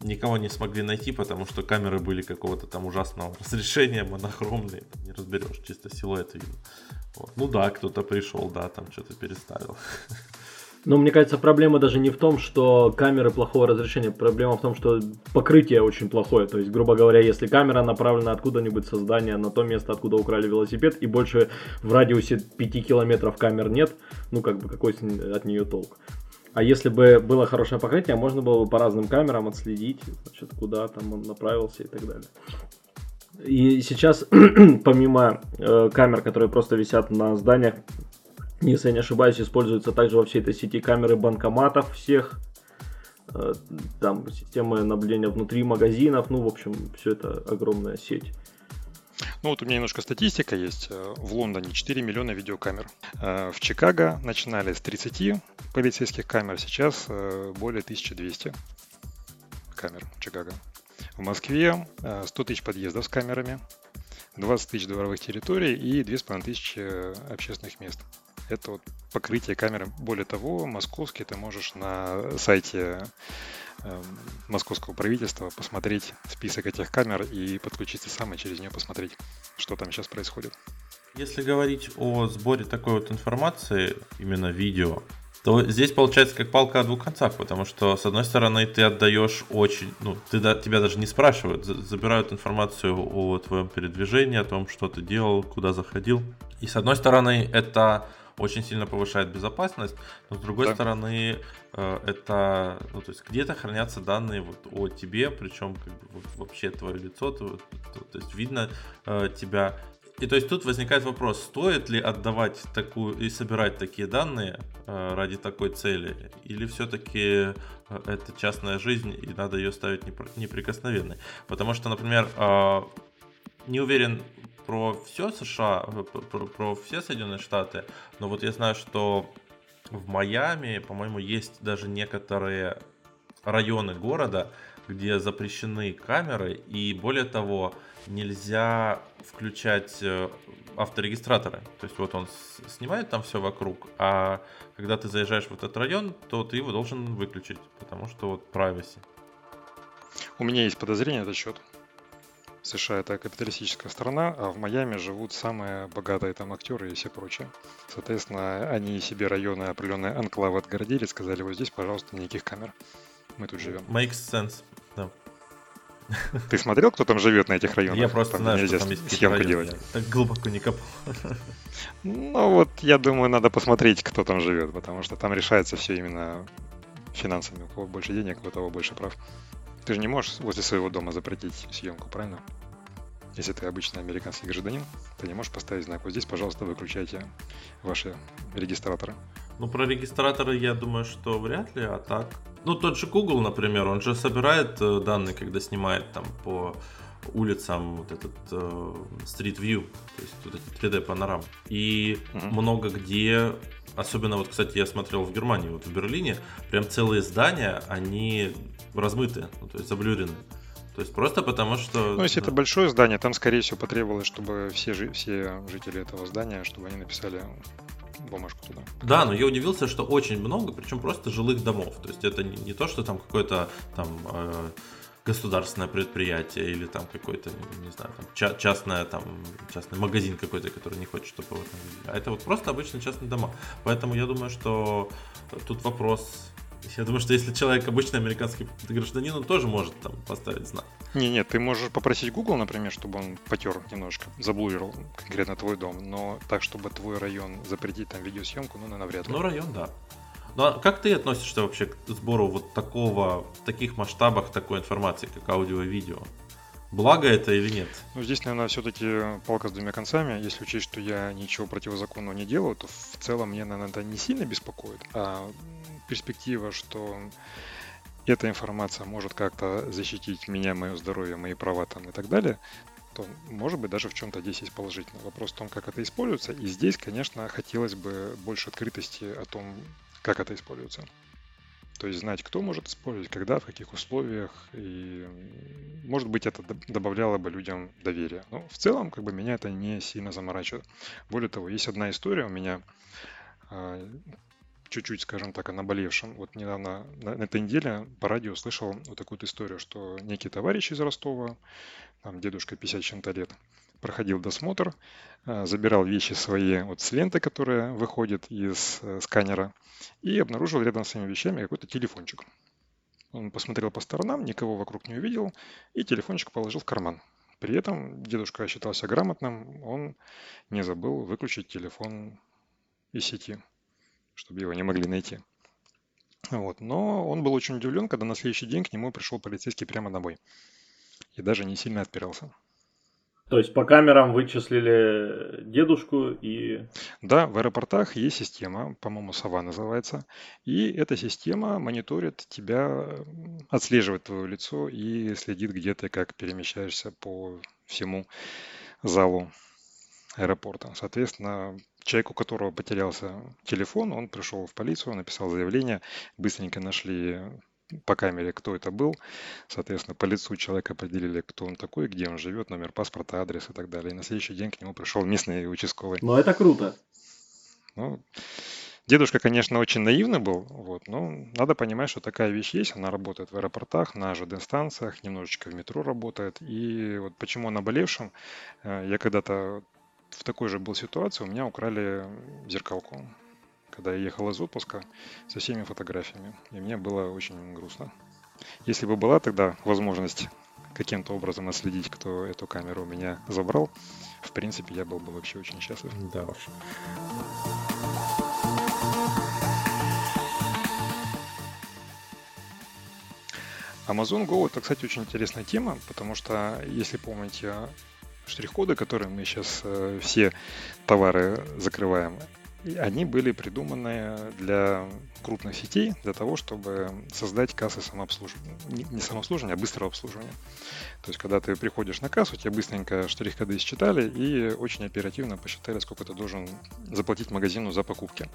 никого не смогли найти, потому что камеры были какого-то там ужасного [LAUGHS] разрешения, монохромные, не разберешь, чисто силуэт видно. Вот. Ну да, кто-то пришел, да, там что-то переставил. [LAUGHS] Но мне кажется, проблема даже не в том, что камеры плохого разрешения, проблема в том, что покрытие очень плохое. То есть, грубо говоря, если камера направлена откуда-нибудь со здания на то место, откуда украли велосипед, и больше в радиусе 5 километров камер нет, ну как бы какой от нее толк. А если бы было хорошее покрытие, можно было бы по разным камерам отследить, значит, куда там он направился и так далее. И сейчас, [CLEARS THROAT] помимо э, камер, которые просто висят на зданиях, если я не ошибаюсь, используются также во всей этой сети камеры банкоматов всех, э, там системы наблюдения внутри магазинов, ну, в общем, все это огромная сеть. Ну вот у меня немножко статистика есть. Э, в Лондоне 4 миллиона видеокамер. Э, в Чикаго начинали с 30 полицейских камер, сейчас более 1200 камер в Чикаго. В Москве 100 тысяч подъездов с камерами, 20 тысяч дворовых территорий и 2500 общественных мест это вот покрытие камеры. Более того, московский ты можешь на сайте э, московского правительства посмотреть список этих камер и подключиться сам и через нее посмотреть, что там сейчас происходит. Если говорить о сборе такой вот информации, именно видео, то здесь получается как палка о двух концах, потому что с одной стороны ты отдаешь очень, ну, ты, тебя даже не спрашивают, забирают информацию о твоем передвижении, о том, что ты делал, куда заходил. И с одной стороны это очень сильно повышает безопасность, но с другой да. стороны э, это, ну то есть где-то хранятся данные вот о тебе, причем как бы вот, вообще твое лицо, то, то, то есть видно э, тебя. И то есть тут возникает вопрос, стоит ли отдавать такую и собирать такие данные э, ради такой цели, или все-таки э, это частная жизнь и надо ее ставить неприкосновенной. Потому что, например, э, не уверен, про все США, э, про, про все Соединенные Штаты, но вот я знаю, что в Майами, по-моему, есть даже некоторые районы города, где запрещены камеры, и более того, нельзя включать э, авторегистраторы. То есть вот он снимает там все вокруг, а когда ты заезжаешь в этот район, то ты его должен выключить, потому что вот privacy. У меня есть подозрение на этот счет. США это капиталистическая страна, а в Майами живут самые богатые там актеры и все прочее. Соответственно, они себе районы определенные анклавы отгородили, сказали, вот здесь, пожалуйста, никаких камер. Мы тут живем. Makes sense, да. Ты смотрел, кто там живет на этих районах? Я просто там знаю, нельзя что там есть съемку районы, делать. Так глубоко не копал. Ну вот, я думаю, надо посмотреть, кто там живет, потому что там решается все именно финансами. У кого больше денег, у того больше прав. Ты же не можешь возле своего дома запретить съемку, правильно? Если ты обычный американский гражданин, ты не можешь поставить знак. Вот здесь, пожалуйста, выключайте ваши регистраторы. Ну, про регистраторы я думаю, что вряд ли, а так... Ну, тот же Google, например, он же собирает э, данные, когда снимает там по улицам вот этот э, Street View, то есть вот эти 3D панорам. И mm-hmm. много где, особенно вот, кстати, я смотрел в Германии, вот в Берлине, прям целые здания, они размыты, ну, то есть заблюрены. То есть просто потому что... Ну, если да. это большое здание, там, скорее всего, потребовалось, чтобы все, все жители этого здания, чтобы они написали бумажку туда. Да, но я удивился, что очень много, причем просто жилых домов. То есть это не, не то, что там какое-то там э, государственное предприятие или там какой-то, не знаю, там, ча- частное, там, частный магазин какой-то, который не хочет, чтобы его там видели. А это вот просто обычные частные дома. Поэтому я думаю, что тут вопрос я думаю, что если человек обычный американский гражданин, он тоже может там поставить знак. Не, нет, ты можешь попросить Google, например, чтобы он потер немножко, заблурил конкретно твой дом, но так, чтобы твой район запретить там видеосъемку, ну, наверное, вряд ли. Ну, район, да. Ну, а как ты относишься вообще к сбору вот такого, в таких масштабах такой информации, как аудио и видео? Благо это или нет? Ну, здесь, наверное, все-таки палка с двумя концами. Если учесть, что я ничего противозаконного не делаю, то в целом мне, наверное, это не сильно беспокоит. А перспектива, что эта информация может как-то защитить меня, мое здоровье, мои права там и так далее, то, может быть, даже в чем-то здесь есть положительно. Вопрос в том, как это используется. И здесь, конечно, хотелось бы больше открытости о том, как это используется. То есть знать, кто может использовать, когда, в каких условиях. И, может быть, это добавляло бы людям доверия. Но в целом, как бы, меня это не сильно заморачивает. Более того, есть одна история у меня, а, чуть-чуть, скажем так, о наболевшем. Вот недавно, на, на этой неделе по радио слышал вот такую историю, что некий товарищ из Ростова, там дедушка 50 чем-то лет, проходил досмотр, а, забирал вещи свои вот с ленты, которая выходит из э, сканера, и обнаружил рядом с своими вещами какой-то телефончик. Он посмотрел по сторонам, никого вокруг не увидел, и телефончик положил в карман. При этом дедушка считался грамотным, он не забыл выключить телефон из сети, чтобы его не могли найти. Вот. Но он был очень удивлен, когда на следующий день к нему пришел полицейский прямо домой. И даже не сильно отпирался. То есть по камерам вычислили дедушку и... Да, в аэропортах есть система, по-моему, Сова называется, и эта система мониторит тебя, отслеживает твое лицо и следит, где ты как перемещаешься по всему залу аэропорта. Соответственно, человек, у которого потерялся телефон, он пришел в полицию, написал заявление, быстренько нашли по камере, кто это был. Соответственно, по лицу человека определили, кто он такой, где он живет, номер паспорта, адрес и так далее. И на следующий день к нему пришел местный участковый. Ну, это круто. Ну, дедушка, конечно, очень наивный был, вот, но надо понимать, что такая вещь есть, она работает в аэропортах, на ЖД-станциях, немножечко в метро работает. И вот почему на болевшем, э, я когда-то в такой же был ситуации, у меня украли зеркалку когда я ехал из отпуска со всеми фотографиями. И мне было очень грустно. Если бы была тогда возможность каким-то образом отследить, кто эту камеру у меня забрал, в принципе, я был бы вообще очень счастлив. Да уж. Amazon Go это, кстати, очень интересная тема, потому что, если помните штрих-коды, которые мы сейчас э, все товары закрываем, они были придуманы для крупных сетей, для того, чтобы создать кассы самообслуживания. Не самообслуживания, а быстрого обслуживания. То есть, когда ты приходишь на кассу, тебе быстренько штрих-коды считали и очень оперативно посчитали, сколько ты должен заплатить магазину за покупки.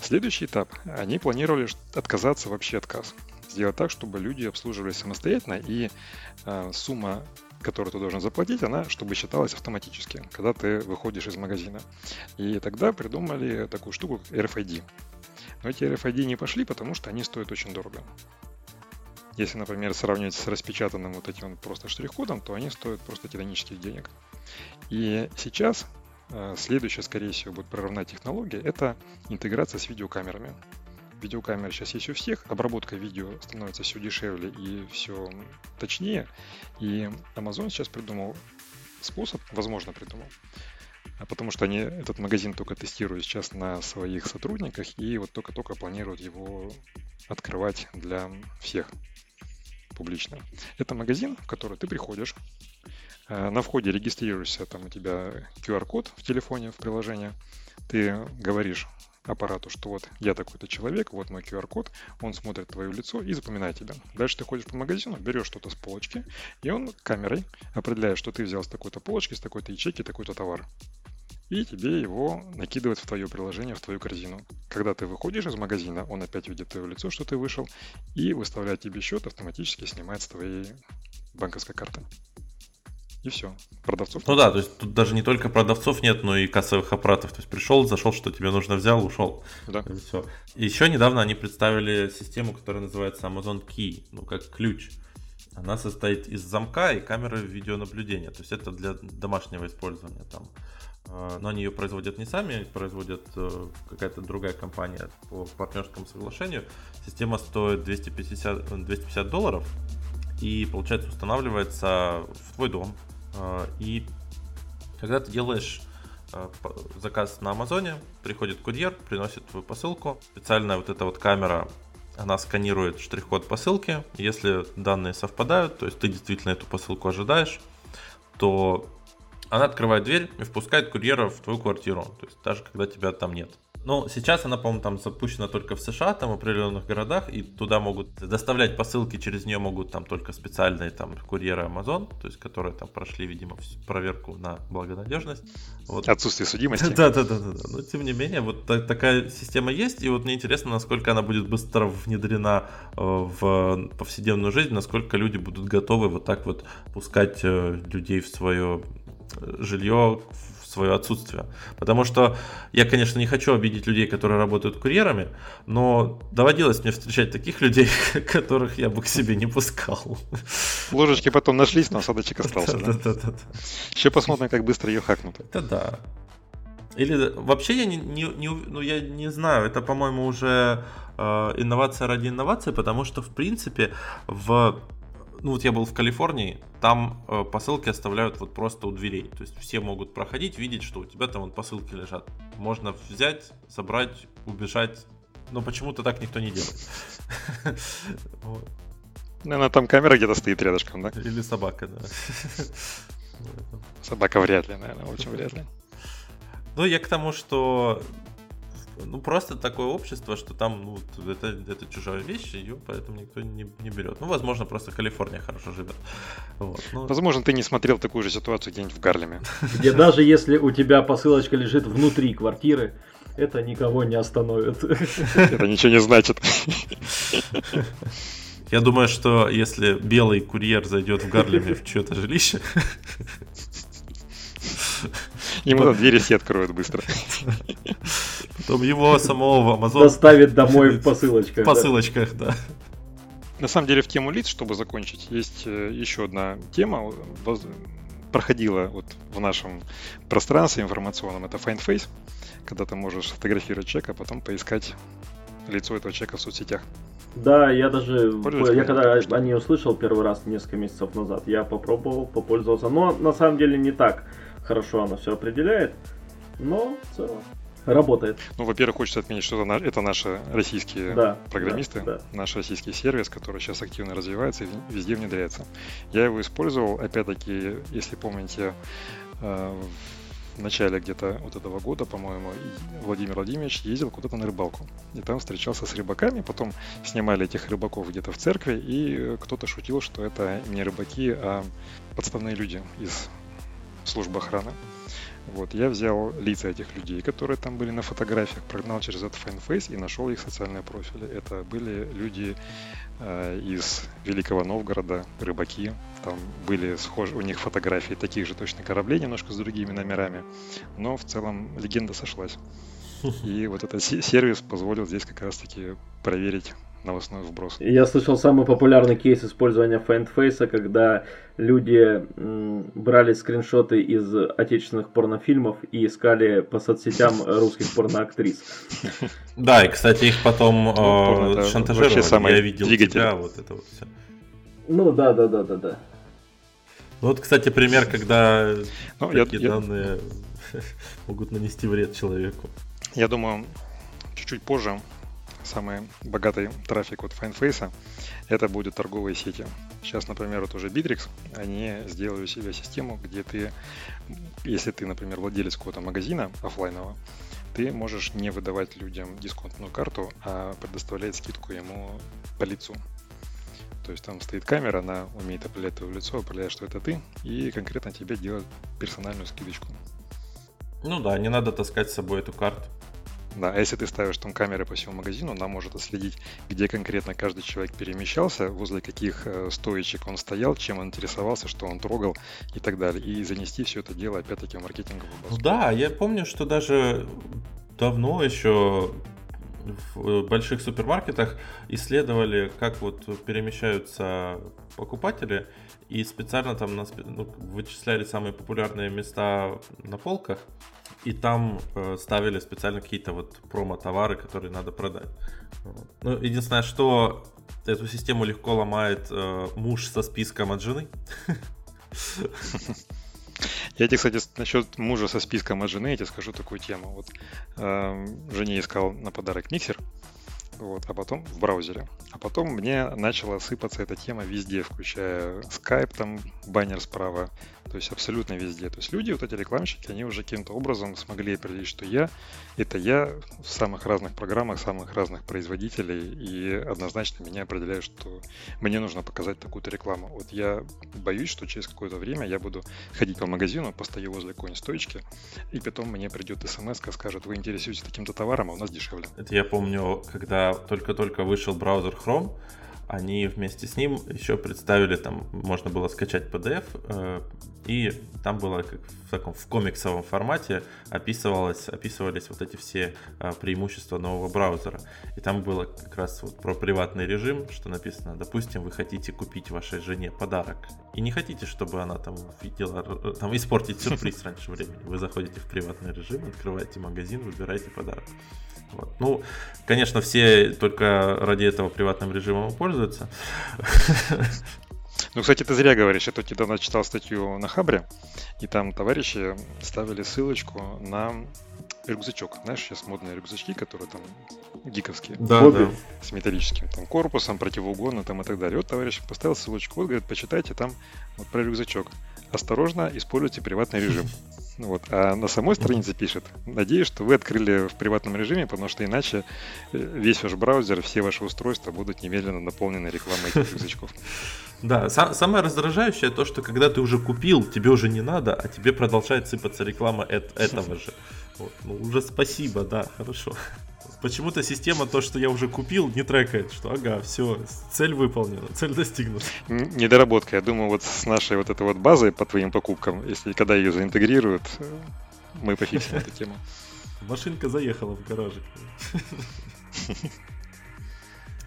Следующий этап. Они планировали отказаться вообще от касс. Сделать так, чтобы люди обслуживались самостоятельно и э, сумма которую ты должен заплатить, она чтобы считалась автоматически, когда ты выходишь из магазина. И тогда придумали такую штуку, как RFID. Но эти RFID не пошли, потому что они стоят очень дорого. Если, например, сравнивать с распечатанным вот этим просто штрих-кодом, то они стоят просто титанических денег. И сейчас э, следующая, скорее всего, будет прорывная технология – это интеграция с видеокамерами видеокамеры сейчас есть у всех, обработка видео становится все дешевле и все точнее. И Amazon сейчас придумал способ, возможно, придумал, потому что они этот магазин только тестируют сейчас на своих сотрудниках и вот только-только планируют его открывать для всех публично. Это магазин, в который ты приходишь, э, на входе регистрируешься, там у тебя QR-код в телефоне, в приложении, ты говоришь аппарату, что вот я такой-то человек, вот мой QR-код, он смотрит твое лицо и запоминает тебя. Дальше ты ходишь по магазину, берешь что-то с полочки, и он камерой определяет, что ты взял с такой-то полочки, с такой-то ячейки такой-то товар. И тебе его накидывает в твое приложение, в твою корзину. Когда ты выходишь из магазина, он опять видит твое лицо, что ты вышел, и выставляет тебе счет, автоматически снимает с твоей банковской карты и все. Продавцов. Ну да, то есть тут даже не только продавцов нет, но и кассовых аппаратов. То есть пришел, зашел, что тебе нужно, взял, ушел. Да. И все. еще недавно они представили систему, которая называется Amazon Key, ну как ключ. Она состоит из замка и камеры видеонаблюдения. То есть это для домашнего использования там. А, но они ее производят не сами, производят э, какая-то другая компания по партнерскому соглашению. Система стоит 250, 250 долларов и, получается, устанавливается в твой дом. А, и когда ты делаешь а, заказ на Амазоне, приходит курьер, приносит твою посылку. Специальная вот эта вот камера она сканирует штрих-код посылки. Если данные совпадают, то есть ты действительно эту посылку ожидаешь, то она открывает дверь и впускает курьера в твою квартиру. То есть даже когда тебя там нет. Ну, сейчас она, по-моему, там запущена только в США, там в определенных городах, и туда могут доставлять посылки, через нее могут там только специальные там курьеры Amazon, то есть которые там прошли, видимо, проверку на благонадежность. Вот. Отсутствие судимости. [LAUGHS] Да, да, да, да, да. Но тем не менее, вот так, такая система есть, и вот мне интересно, насколько она будет быстро внедрена э, в повседневную жизнь, насколько люди будут готовы вот так вот пускать э, людей в свое э, жилье, свое отсутствие. Потому что я, конечно, не хочу обидеть людей, которые работают курьерами, но доводилось мне встречать таких людей, [LAUGHS] которых я бы к себе не пускал. Ложечки потом нашлись, но осадочек [LAUGHS] остался. Да, да, да. Еще посмотрим, как быстро ее хакнут. Это да. Или вообще я не, не, не, ну, я не знаю, это, по-моему, уже э, инновация ради инновации, потому что, в принципе, в ну вот я был в Калифорнии, там э, посылки оставляют вот просто у дверей. То есть все могут проходить, видеть, что у тебя там вот посылки лежат. Можно взять, забрать, убежать. Но почему-то так никто не делает. [LAUGHS] Наверное, там камера где-то стоит рядышком, да? Или собака, да. Собака вряд ли, наверное, очень вряд ли. Ну, я к тому, что ну, просто такое общество, что там, ну, это, это чужая вещь, ее поэтому никто не, не берет. Ну, возможно, просто Калифорния хорошо живет. Вот, ну... Возможно, ты не смотрел такую же ситуацию где-нибудь в Гарлеме. Где даже если у тебя посылочка лежит внутри квартиры, это никого не остановит. Это ничего не значит. Я думаю, что если белый курьер зайдет в Гарлеме в чье-то жилище, Ему на двери все откроют быстро. Потом его самого в Amazon... Доставит [LAUGHS] домой в посылочках. В посылочках, да. На самом деле в тему лиц, чтобы закончить, есть э, еще одна тема, проходила вот в нашем пространстве информационном, это Find Face, когда ты можешь фотографировать человека, а потом поискать лицо этого человека в соцсетях. Да, я даже, я когда о ней услышал первый раз несколько месяцев назад, я попробовал, попользовался, но на самом деле не так хорошо она все определяет, но в целом работает. Ну, во-первых, хочется отметить, что это, это наши российские да, программисты, да, да. наш российский сервис, который сейчас активно развивается и везде внедряется. Я его использовал, опять-таки, если помните, э, в начале где-то вот этого года, по-моему, Владимир Владимирович ездил куда-то на рыбалку. И там встречался с рыбаками, потом снимали этих рыбаков где-то в церкви, и кто-то шутил, что это не рыбаки, а подставные люди из службы охраны. Вот, я взял лица этих людей, которые там были на фотографиях, прогнал через этот FineFace и нашел их социальные профили. Это были люди э, из Великого Новгорода, рыбаки. Там были схожи, у них фотографии таких же точно кораблей, немножко с другими номерами. Но в целом легенда сошлась. [LAUGHS] И вот этот сервис позволил здесь как раз-таки проверить новостной вброс. Я слышал самый популярный кейс использования фэндфейса, когда люди брали скриншоты из отечественных порнофильмов и искали по соцсетям русских порноактрис. [LAUGHS] Да, и, кстати, их потом ну, э, шантажировали. Я видел тебя, вот это вот все. Ну, да, да, да, да, да. Вот, кстати, пример, когда ну, такие я, данные я... [LAUGHS] могут нанести вред человеку. Я думаю, чуть-чуть позже самый богатый трафик от FineFace, это будут торговые сети. Сейчас, например, вот уже Bittrex, они сделали у себя систему, где ты, если ты, например, владелец какого-то магазина офлайнового, ты можешь не выдавать людям дисконтную карту, а предоставлять скидку ему по лицу. То есть там стоит камера, она умеет определять твое лицо, определяет, что это ты, и конкретно тебе делает персональную скидочку. Ну да, не надо таскать с собой эту карту. Да, а если ты ставишь там камеры по всему магазину, она может отследить, где конкретно каждый человек перемещался, возле каких э, стоечек он стоял, чем он интересовался, что он трогал и так далее. И занести все это дело опять-таки в маркетинговую базу. Да, я помню, что даже давно еще в больших супермаркетах исследовали, как вот перемещаются покупатели, и специально там на, ну, вычисляли самые популярные места на полках, и там э, ставили специально какие-то вот промо-товары, которые надо продать. Ну, единственное, что эту систему легко ломает э, муж со списком от жены. [LAUGHS] Я тебе, кстати, насчет мужа со списком от жены, я тебе скажу такую тему. Вот э, жене искал на подарок миксер, вот, а потом в браузере. А потом мне начала сыпаться эта тема везде, включая Skype, там баннер справа, то есть абсолютно везде. То есть люди, вот эти рекламщики, они уже каким-то образом смогли определить, что я — это я в самых разных программах, самых разных производителей, и однозначно меня определяют, что мне нужно показать такую-то рекламу. Вот я боюсь, что через какое-то время я буду ходить по магазину, постою возле какой-нибудь стоечки, и потом мне придет смс, скажет, вы интересуетесь таким-то товаром, а у нас дешевле. Это я помню, когда только-только вышел браузер Chrome, они вместе с ним еще представили, там можно было скачать PDF, э, и там было как в таком в комиксовом формате описывалось, описывались вот эти все э, преимущества нового браузера. И там было как раз вот про приватный режим, что написано, допустим, вы хотите купить вашей жене подарок, и не хотите, чтобы она там видела, там испортить сюрприз раньше времени. Вы заходите в приватный режим, открываете магазин, выбираете подарок. Вот. Ну, конечно, все только ради этого приватным режимом пользуются. Ну, кстати, ты зря говоришь. Я тут недавно читал статью на Хабре, и там товарищи ставили ссылочку на рюкзачок. Знаешь, сейчас модные рюкзачки, которые там гиковские. Да, да. С металлическим там корпусом, противоугонно там и так далее. Вот товарищ поставил ссылочку, вот говорит, почитайте там вот про рюкзачок. Осторожно, используйте приватный режим. [LAUGHS] Вот. А на самой странице пишет, надеюсь, что вы открыли в приватном режиме, потому что иначе э, весь ваш браузер, все ваши устройства будут немедленно наполнены рекламой этих язычков. [LAUGHS] Да, самое раздражающее то, что когда ты уже купил, тебе уже не надо, а тебе продолжает сыпаться реклама этого же. Вот. Ну, уже спасибо, да, хорошо. Почему-то система то, что я уже купил, не трекает, что ага, все, цель выполнена, цель достигнута. Недоработка. Я думаю, вот с нашей вот этой вот базой по твоим покупкам, если когда ее заинтегрируют, мы пофиксим эту тему. Машинка заехала в гаражик. [LAUGHS]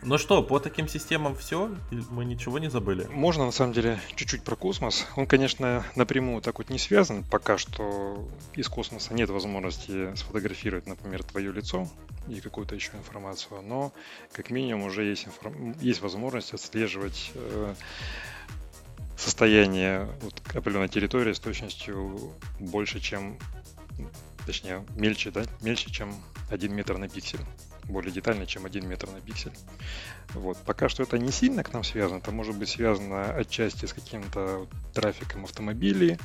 Ну что, по таким системам все? Мы ничего не забыли? Можно, на самом деле, чуть-чуть про космос. Он, конечно, напрямую так вот не связан. Пока что из космоса нет возможности сфотографировать, например, твое лицо и какую-то еще информацию. Но, как минимум, уже есть, информ... есть возможность отслеживать э, состояние вот, определенной территории с точностью больше, чем точнее, мельче, да, мельче, чем 1 метр на пиксель более детально, чем 1 метр на пиксель. Вот. Пока что это не сильно к нам связано, это может быть связано отчасти с каким-то трафиком автомобилей,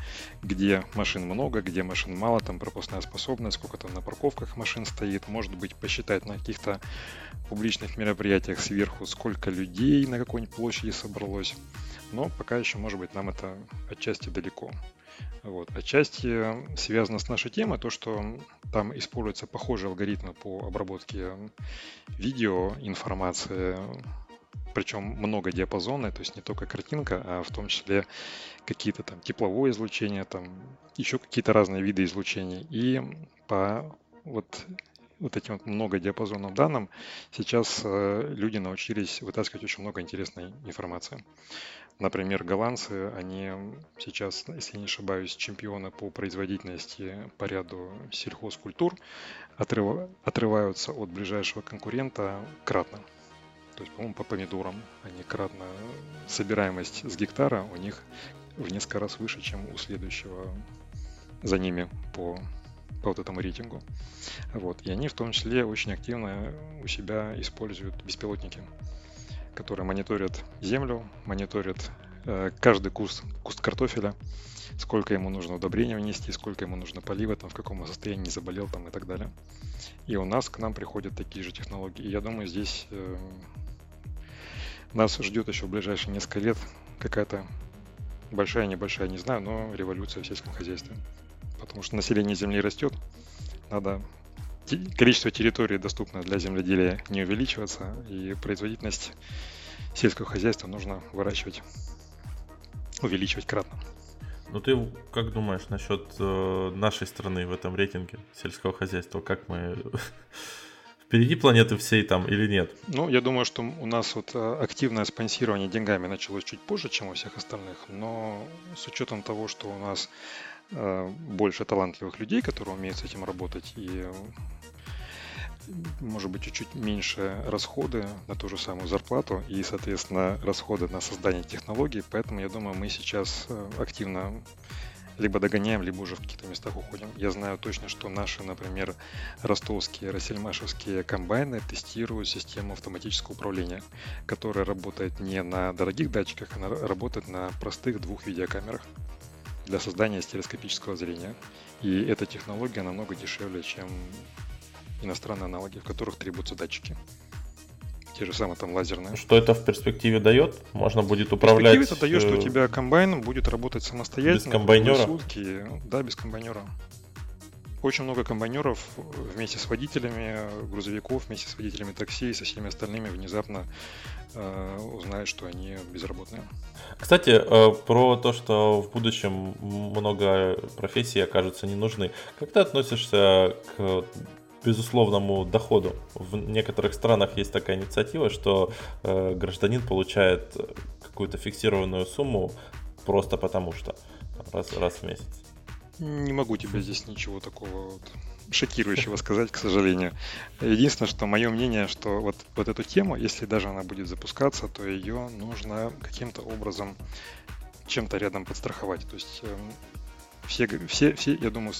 где машин много, где машин мало, там пропускная способность, сколько там на парковках машин стоит, может быть посчитать на каких-то публичных мероприятиях сверху, сколько людей на какой-нибудь площади собралось. Но пока еще, может быть, нам это отчасти далеко. Вот. Отчасти связано с нашей темой то, что там используются похожие алгоритмы по обработке видео, информации, причем много диапазонной, то есть не только картинка, а в том числе какие-то там тепловое излучение, там еще какие-то разные виды излучений. И по вот вот этим вот многодиапазонным данным сейчас э, люди научились вытаскивать очень много интересной информации. Например, голландцы, они сейчас, если не ошибаюсь, чемпионы по производительности по ряду сельхозкультур, отрыв, отрываются от ближайшего конкурента кратно. То есть, по-моему, по помидорам они кратно, собираемость с гектара у них в несколько раз выше, чем у следующего за ними по, по вот этому рейтингу. Вот. И они в том числе очень активно у себя используют беспилотники которые мониторят землю, мониторят э, каждый куст, куст картофеля, сколько ему нужно удобрения внести, сколько ему нужно полива, там, в каком состоянии заболел там, и так далее. И у нас к нам приходят такие же технологии. И я думаю, здесь э, нас ждет еще в ближайшие несколько лет какая-то большая, небольшая, не знаю, но революция в сельском хозяйстве. Потому что население Земли растет, надо количество территории, доступное для земледелия, не увеличиваться, и производительность сельского хозяйства нужно выращивать, увеличивать кратно. Ну ты как думаешь насчет э, нашей страны в этом рейтинге сельского хозяйства? Как мы [LAUGHS] впереди планеты всей там или нет? Ну, я думаю, что у нас вот э, активное спонсирование деньгами началось чуть позже, чем у всех остальных, но с учетом того, что у нас больше талантливых людей, которые умеют с этим работать, и может быть, чуть-чуть меньше расходы на ту же самую зарплату и, соответственно, расходы на создание технологий. Поэтому, я думаю, мы сейчас э, активно либо догоняем, либо уже в каких-то местах уходим. Я знаю точно, что наши, например, ростовские, рассельмашевские комбайны тестируют систему автоматического управления, которая работает не на дорогих датчиках, она работает на простых двух видеокамерах для создания стереоскопического зрения. И эта технология намного дешевле, чем иностранные аналоги, в которых требуются датчики те же самые там лазерные. Что это в перспективе дает? Можно будет управлять... В перспективе это дает, что у э, тебя комбайн будет работать самостоятельно. Без комбайнера? Сутки. Да, без комбайнера. Очень много комбайнеров вместе с водителями грузовиков, вместе с водителями такси и со всеми остальными внезапно э, узнают, что они безработные. Кстати, э, про то, что в будущем много профессий окажутся не нужны. Как ты относишься к безусловному доходу. В некоторых странах есть такая инициатива, что э, гражданин получает какую-то фиксированную сумму просто потому что раз, раз в месяц. Не могу тебе здесь ничего такого вот шокирующего сказать, к сожалению. Единственное, что мое мнение, что вот, вот эту тему, если даже она будет запускаться, то ее нужно каким-то образом чем-то рядом подстраховать. То есть э, все, все, все, я думаю,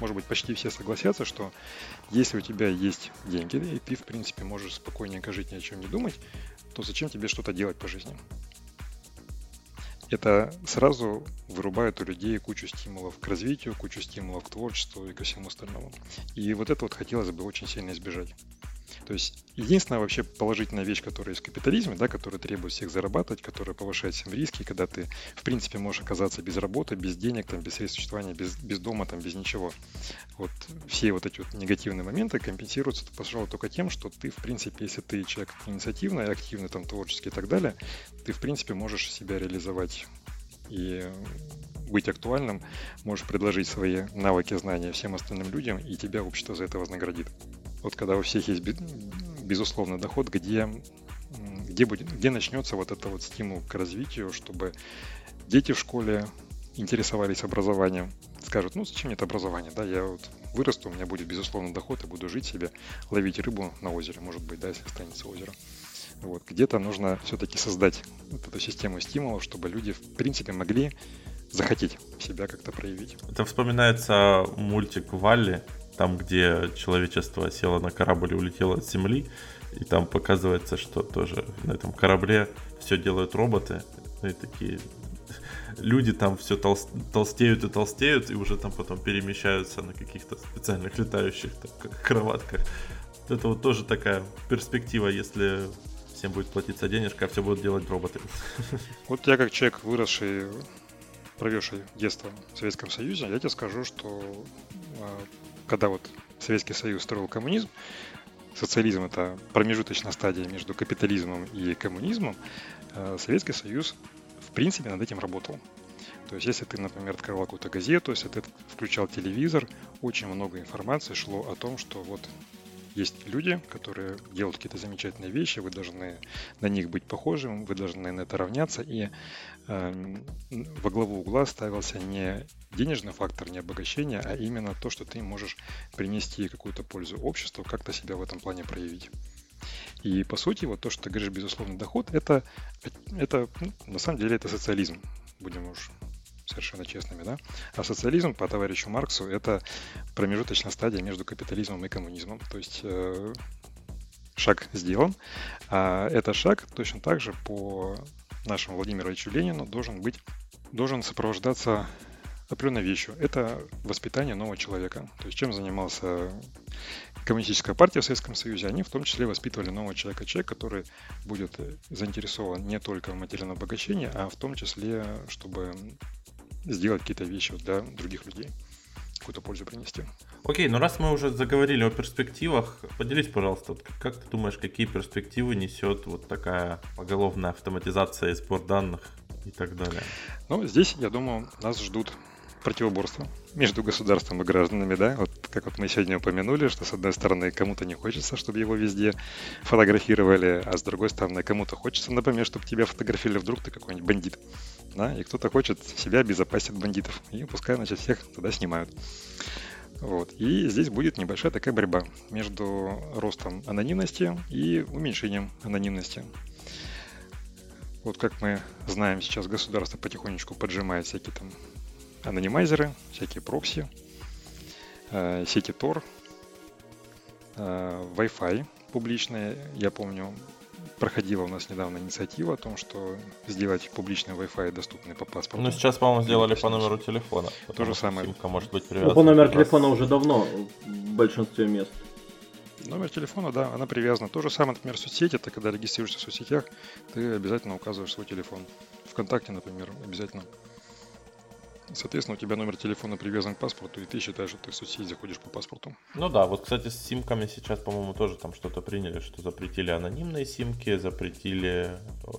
может быть, почти все согласятся, что если у тебя есть деньги, и ты, в принципе, можешь спокойненько жить, ни о чем не думать, то зачем тебе что-то делать по жизни? Это сразу вырубает у людей кучу стимулов к развитию, кучу стимулов к творчеству и ко всему остальному. И вот это вот хотелось бы очень сильно избежать. То есть единственная вообще положительная вещь, которая есть в капитализме, да, которая требует всех зарабатывать, которая повышает всем риски, когда ты, в принципе, можешь оказаться без работы, без денег, там, без средств существования, без, без дома, там, без ничего. Вот все вот эти вот негативные моменты компенсируются, пожалуй, только тем, что ты, в принципе, если ты человек инициативный, активный, там, творческий и так далее, ты, в принципе, можешь себя реализовать и быть актуальным, можешь предложить свои навыки, знания всем остальным людям, и тебя общество за это вознаградит вот когда у всех есть безусловный доход, где, где, будет, где начнется вот это вот стимул к развитию, чтобы дети в школе интересовались образованием, скажут, ну зачем мне это образование, да, я вот вырасту, у меня будет безусловный доход, и буду жить себе, ловить рыбу на озере, может быть, да, если останется озеро. Вот, где-то нужно все-таки создать вот эту систему стимулов, чтобы люди, в принципе, могли захотеть себя как-то проявить. Это вспоминается мультик Валли, там, где человечество село на корабль и улетело от Земли, и там показывается, что тоже на этом корабле все делают роботы, и такие люди там все толс- толстеют и толстеют, и уже там потом перемещаются на каких-то специальных летающих там, кроватках. Это вот тоже такая перспектива, если всем будет платиться денежка, а все будут делать роботы. [LAUGHS] Вот я как человек, выросший, провевший детство в Советском Союзе, я тебе скажу, что а, когда вот Советский Союз строил коммунизм, социализм это промежуточная стадия между капитализмом и коммунизмом, э, Советский Союз в принципе над этим работал. То есть, если ты, например, открывал какую-то газету, если ты включал телевизор, очень много информации шло о том, что вот есть люди, которые делают какие-то замечательные вещи, вы должны на них быть похожим, вы должны на это равняться, и э, во главу угла ставился не денежный фактор, не обогащение, а именно то, что ты можешь принести какую-то пользу обществу, как-то себя в этом плане проявить. И по сути, вот то, что ты говоришь, безусловный доход, это, это ну, на самом деле это социализм, будем уж совершенно честными, да? А социализм, по товарищу Марксу, это промежуточная стадия между капитализмом и коммунизмом. То есть э, шаг сделан, а этот шаг точно так же по нашему Владимиру Ильичу Ленину должен быть, должен сопровождаться определенной вещью. Это воспитание нового человека. То есть чем занимался коммунистическая партия в Советском Союзе, они в том числе воспитывали нового человека, человек, который будет заинтересован не только в материальном обогащении, а в том числе, чтобы сделать какие-то вещи для других людей, какую-то пользу принести. Окей, ну раз мы уже заговорили о перспективах, поделись, пожалуйста, как ты думаешь, какие перспективы несет вот такая поголовная автоматизация и сбор данных и так далее? Ну, здесь, я думаю, нас ждут противоборства между государством и гражданами, да, вот как вот мы сегодня упомянули, что с одной стороны кому-то не хочется, чтобы его везде фотографировали, а с другой стороны кому-то хочется, например, чтобы тебя фотографировали вдруг ты какой-нибудь бандит, да, и кто-то хочет себя обезопасить от бандитов, и пускай, значит, всех туда снимают. Вот. И здесь будет небольшая такая борьба между ростом анонимности и уменьшением анонимности. Вот как мы знаем, сейчас государство потихонечку поджимает всякие там анонимайзеры, всякие прокси, э, сети Tor, э, Wi-Fi публичные. Я помню, проходила у нас недавно инициатива о том, что сделать публичный Wi-Fi доступный по паспорту. Ну, сейчас, по-моему, сделали по номеру телефона. То же самое. Симка может быть привязана. Ну, по номеру телефона уже давно в большинстве мест. Номер телефона, да, она привязана. То же самое, например, в соцсети. Ты когда регистрируешься в соцсетях, ты обязательно указываешь свой телефон. Вконтакте, например, обязательно. Соответственно, у тебя номер телефона привязан к паспорту, и ты считаешь, что ты в соцсеть заходишь по паспорту. Ну да, вот, кстати, с симками сейчас, по-моему, тоже там что-то приняли, что запретили анонимные симки, запретили э,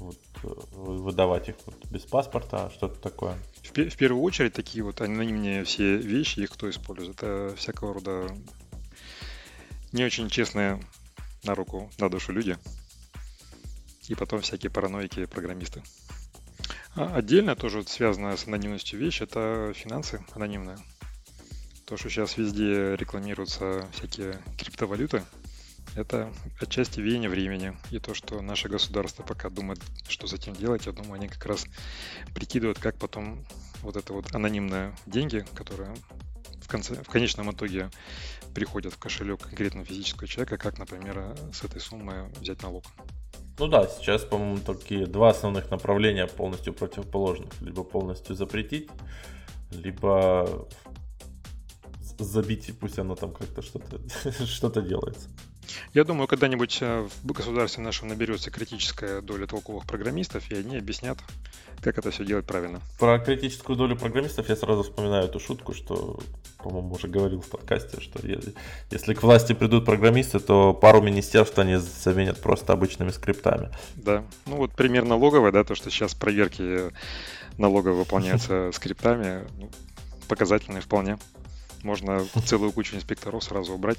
вот, э, выдавать их вот без паспорта, что-то такое. В, в первую очередь, такие вот анонимные все вещи, их кто использует? Это всякого рода не очень честные на руку, на душу люди. И потом всякие параноики программисты. А отдельно тоже связанная с анонимностью вещь – это финансы анонимные. То, что сейчас везде рекламируются всякие криптовалюты, это отчасти веяние времени. И то, что наше государство пока думает, что с этим делать, я думаю, они как раз прикидывают, как потом вот это вот анонимные деньги, которые в, конце, в конечном итоге приходят в кошелек конкретно физического человека, как, например, с этой суммы взять налог. Ну да, сейчас, по-моему, такие два основных направления полностью противоположных. Либо полностью запретить, либо забить, и пусть оно там как-то что-то [LAUGHS] что делается. Я думаю, когда-нибудь э, в государстве нашем наберется критическая доля толковых программистов, и они объяснят, как это все делать правильно. Про критическую долю программистов я сразу вспоминаю эту шутку, что, по-моему, уже говорил в подкасте, что если к власти придут программисты, то пару министерств они заменят просто обычными скриптами. Да, ну вот пример налоговой, да, то, что сейчас проверки налоговой выполняются [LAUGHS] скриптами, ну, показательные вполне. Можно целую кучу инспекторов сразу убрать.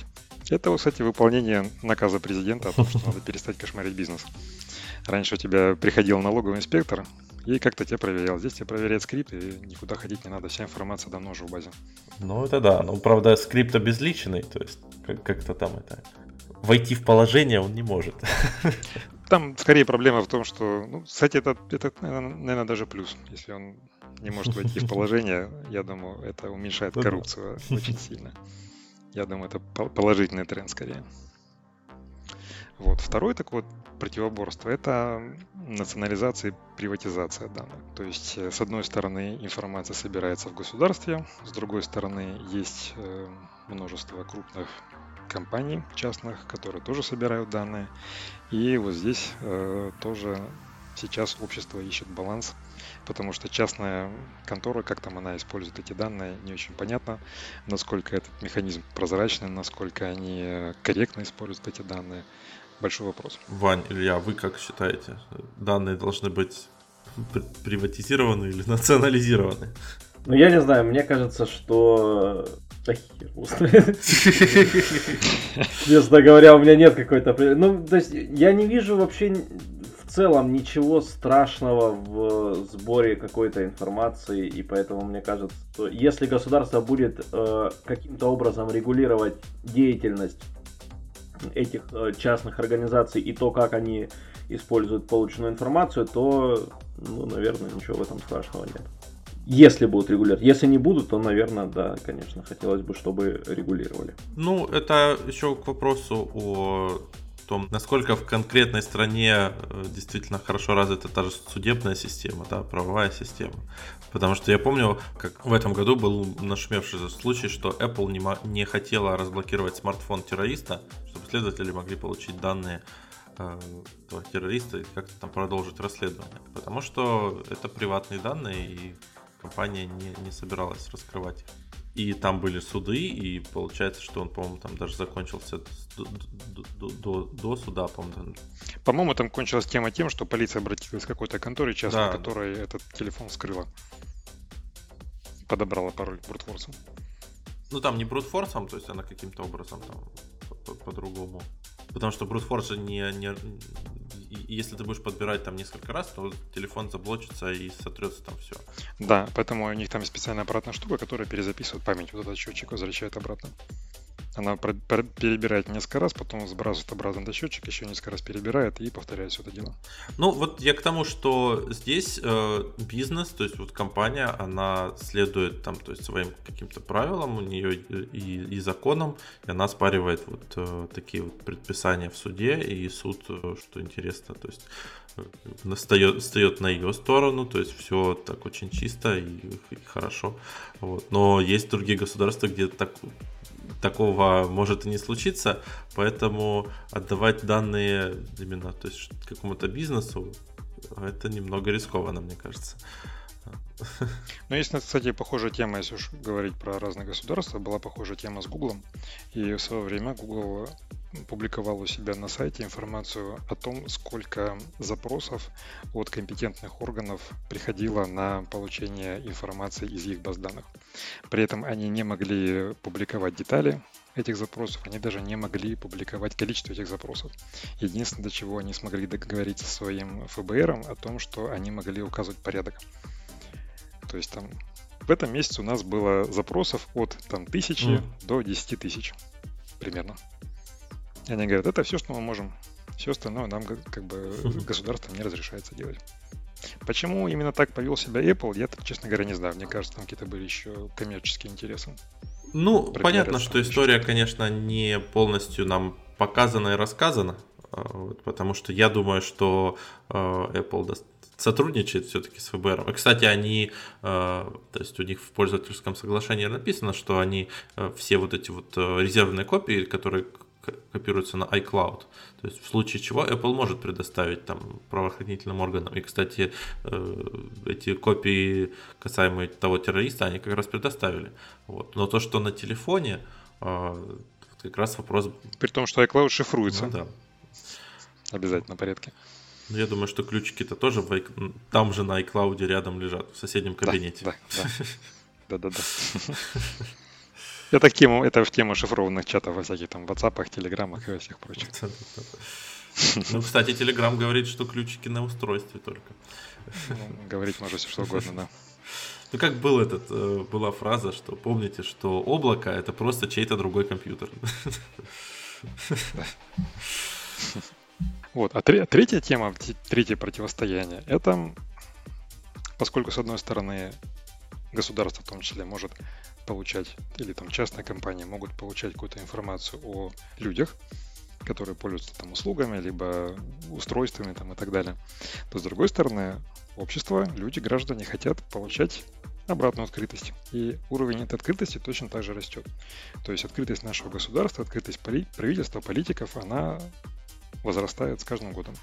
Это, кстати, выполнение наказа президента о том, что надо перестать кошмарить бизнес. Раньше у тебя приходил налоговый инспектор, и как-то тебя проверял. Здесь тебя проверяет скрипт, и никуда ходить не надо. Вся информация давно уже в базе. Ну, это да. Ну, правда, скрипт обезличенный, то есть как-то там это... Войти в положение он не может. Там скорее проблема в том, что, ну, кстати, это, это, наверное, даже плюс. Если он не может войти в [LAUGHS] положение, я думаю, это уменьшает коррупцию очень сильно. Я думаю, это положительный тренд скорее. Вот. Второй такой вот противоборство – это национализация и приватизация данных. То есть, э, с одной стороны, информация собирается в государстве, с другой стороны, есть э, множество крупных компаний частных, которые тоже собирают данные. И вот здесь э, тоже сейчас общество ищет баланс, потому что частная контора, как там она использует эти данные, не очень понятно, насколько этот механизм прозрачный, насколько они корректно используют эти данные большой вопрос. Вань, Илья, вы как считаете? Данные должны быть приватизированы или национализированы? Ну, я не знаю, мне кажется, что... Да Честно говоря, у меня нет какой-то... Ну, то есть, я не вижу вообще в целом ничего страшного в сборе какой-то информации, и поэтому мне кажется, что если государство будет э, каким-то образом регулировать деятельность этих э, частных организаций и то, как они используют полученную информацию, то, ну, наверное, ничего в этом страшного нет. Если будут регулировать. Если не будут, то, наверное, да, конечно, хотелось бы, чтобы регулировали. Ну, это еще к вопросу о том, насколько в конкретной стране э, действительно хорошо развита та же судебная система, да, правовая система. Потому что я помню, как в этом году был нашумевший случай, что Apple не, не хотела разблокировать смартфон террориста, чтобы следователи могли получить данные э, террориста и как-то там продолжить расследование. Потому что это приватные данные, и компания не, не собиралась раскрывать их. И там были суды, и получается, что он, по-моему, там даже закончился до, до, до, до суда, по-моему. По-моему, там кончилась тема тем, что полиция обратилась к какой-то конторе частной, да, которая да. этот телефон скрыла. Подобрала пароль брутфорсом. Ну, там не брутфорсом, то есть она каким-то образом там по-другому. Потому что брутфорс не, не, если ты будешь подбирать там несколько раз, то телефон заблочится и сотрется там все. Да, поэтому у них там специальная аппаратная штука, которая перезаписывает память. Вот этот счетчик возвращает обратно. Она перебирает несколько раз, потом сбрасывает обратно до счетчик, еще несколько раз перебирает и повторяет все это дело. Ну, вот я к тому, что здесь э, бизнес, то есть вот компания, она следует там, то есть своим каким-то правилам, у нее и, и законам, и она спаривает вот э, такие вот предписания в суде, и суд, э, что интересно, то есть э, встает, встает на ее сторону, то есть все так очень чисто и, и хорошо. Вот. Но есть другие государства, где так такого может и не случиться, поэтому отдавать данные именно то есть какому-то бизнесу это немного рискованно, мне кажется. Ну, есть, кстати, похожая тема, если уж говорить про разные государства, была похожая тема с Гуглом. И в свое время Google публиковал у себя на сайте информацию о том, сколько запросов от компетентных органов приходило на получение информации из их баз данных. При этом они не могли публиковать детали этих запросов, они даже не могли публиковать количество этих запросов. Единственное, до чего они смогли договориться со своим ФБРом, о том, что они могли указывать порядок. То есть там в этом месяце у нас было запросов от там, тысячи mm. до 10 тысяч примерно. И они говорят, это все, что мы можем. Все остальное нам как бы государством не разрешается делать. Почему именно так повел себя Apple, я, честно говоря, не знаю. Мне кажется, там какие-то были еще коммерческие интересы. Ну, понятно, что история, конечно, не полностью нам показана и рассказана, а, потому что я думаю, что а, Apple сотрудничает все-таки с ФБР. И, кстати, они, то есть у них в пользовательском соглашении написано, что они все вот эти вот резервные копии, которые копируются на iCloud. То есть в случае чего Apple может предоставить там правоохранительным органам. И, кстати, э, эти копии, касаемые того террориста, они как раз предоставили. Вот. Но то, что на телефоне, э, как раз вопрос... При том, что iCloud шифруется. Ну, да. Обязательно в порядке. Ну, я думаю, что ключики-то тоже в, там же на iCloud рядом лежат, в соседнем кабинете. Да, да, да. [LAUGHS] Да-да-да. [LAUGHS] Это, тему, это в тему шифрованных чатов во всяких там WhatsApp, Телеграмах и во всех прочих. Ну, кстати, Телеграм говорит, что ключики на устройстве только. Ну, говорить можно все что угодно, да. [LAUGHS] Ну, как был этот, э, была фраза, что помните, что облако это просто чей-то другой компьютер. Вот, а третья тема, третье противостояние, это поскольку, с одной стороны, государство в том числе может получать, или там частная компания могут получать какую-то информацию о людях, которые пользуются там услугами, либо устройствами там, и так далее, то с другой стороны, общество, люди, граждане хотят получать обратную открытость. И уровень этой открытости точно так же растет. То есть открытость нашего государства, открытость правительства, политиков, она возрастает с каждым годом.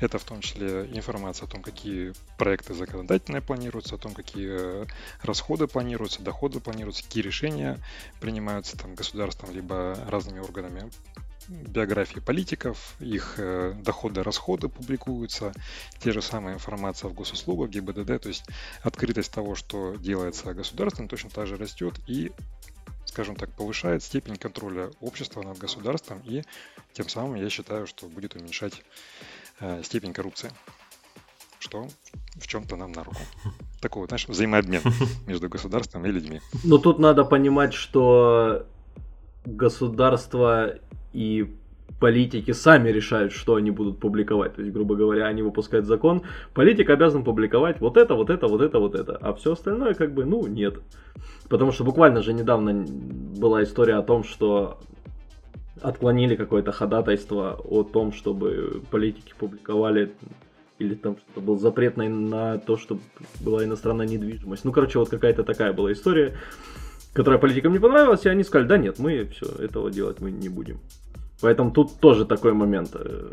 Это в том числе информация о том, какие проекты законодательные планируются, о том, какие э, расходы планируются, доходы планируются, какие решения принимаются там государством либо разными органами биографии политиков, их э, доходы, расходы публикуются, те же самые информация в госуслугах, ГИБДД, то есть открытость того, что делается государством, точно так же растет и скажем так, повышает степень контроля общества над государством и тем самым я считаю, что будет уменьшать э, степень коррупции, что в чем-то нам на руку. [LAUGHS] Такой вот, знаешь, взаимообмен [LAUGHS] между государством и людьми. Но тут надо понимать, что государство и политики сами решают, что они будут публиковать. То есть, грубо говоря, они выпускают закон, политик обязан публиковать вот это, вот это, вот это, вот это. А все остальное, как бы, ну, нет. Потому что буквально же недавно была история о том, что отклонили какое-то ходатайство о том, чтобы политики публиковали или там что-то был запрет на, на то, чтобы была иностранная недвижимость. Ну, короче, вот какая-то такая была история, которая политикам не понравилась, и они сказали, да нет, мы все, этого делать мы не будем. Поэтому тут тоже такой момент. Э,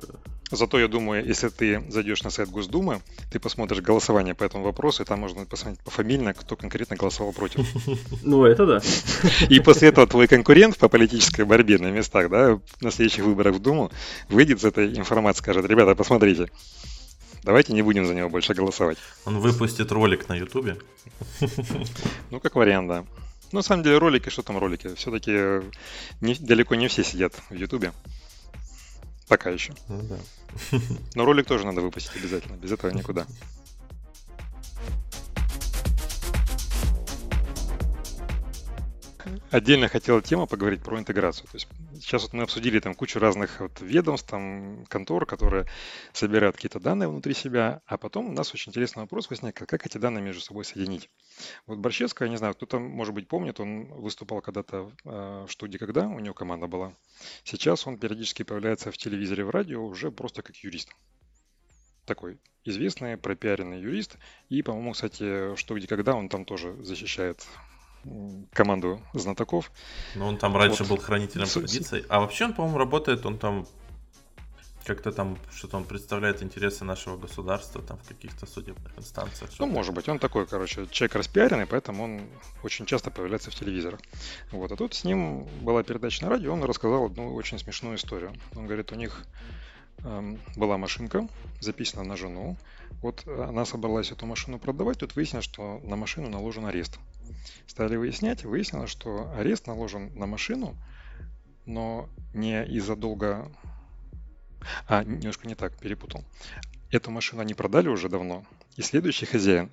Зато я думаю, если ты зайдешь на сайт Госдумы, ты посмотришь голосование по этому вопросу, и там можно посмотреть пофамильно, кто конкретно голосовал против. [LAUGHS] Ну, это да. И после этого твой конкурент по политической борьбе на местах, да, на следующих выборах в Думу, выйдет с этой информацией, скажет, ребята, посмотрите, давайте не будем за него больше голосовать. Он выпустит ролик на Ютубе. Ну, как вариант, да. Ну, на самом деле, ролики, что там ролики? Все-таки не, далеко не все сидят в Ютубе. Пока еще. Ну, да. Но ролик тоже надо выпустить обязательно. Без этого никуда. [LAUGHS] отдельно хотел тему поговорить про интеграцию. То есть сейчас вот мы обсудили там кучу разных вот ведомств, там контор, которые собирают какие-то данные внутри себя, а потом у нас очень интересный вопрос возникает, как эти данные между собой соединить. Вот Борщевская, не знаю, кто-то, может быть, помнит, он выступал когда-то э, в студии «Когда», у него команда была. Сейчас он периодически появляется в телевизоре, в радио уже просто как юрист такой известный, пропиаренный юрист. И, по-моему, кстати, что где когда он там тоже защищает команду знатоков. Ну, он там раньше вот. был хранителем с... традиций. А вообще он, по-моему, работает, он там как-то там, что-то он представляет интересы нашего государства там в каких-то судебных инстанциях. Ну, может быть, он такой, короче, человек распиаренный, поэтому он очень часто появляется в телевизорах. Вот, а тут с ним была передача на радио, он рассказал одну очень смешную историю. Он говорит, у них эм, была машинка, записана на жену. Вот она собралась эту машину продавать, тут выяснилось, что на машину наложен арест. Стали выяснять, выяснилось, что арест наложен на машину, но не из-за долга... А, немножко не так, перепутал. Эту машину они продали уже давно, и следующий хозяин,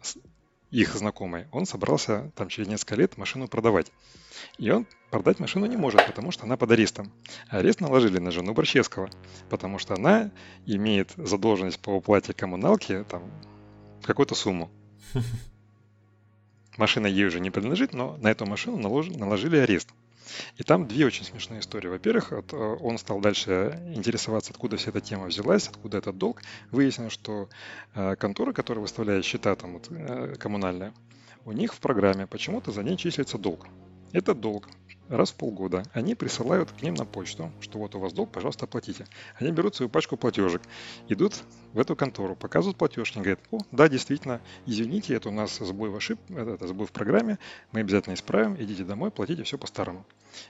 их знакомый, он собрался там через несколько лет машину продавать. И он продать машину не может, потому что она под арестом. Арест наложили на жену Борчевского, потому что она имеет задолженность по уплате коммуналки там какую-то сумму. [LAUGHS] Машина ей уже не принадлежит, но на эту машину наложили арест. И там две очень смешные истории. Во-первых, э, он стал дальше интересоваться, откуда вся эта тема взялась, откуда этот долг. Выяснилось, что э, контора, которая выставляет счета там, вот, э, коммунальные, у них в программе почему-то за ней числится долг. Этот долг раз в полгода они присылают к ним на почту, что вот у вас долг, пожалуйста, оплатите. Они берут свою пачку платежек, идут в эту контору, показывают платежки, говорят, о, да, действительно, извините, это у нас сбой в ошиб, это, это сбой в программе, мы обязательно исправим, идите домой, платите все по-старому.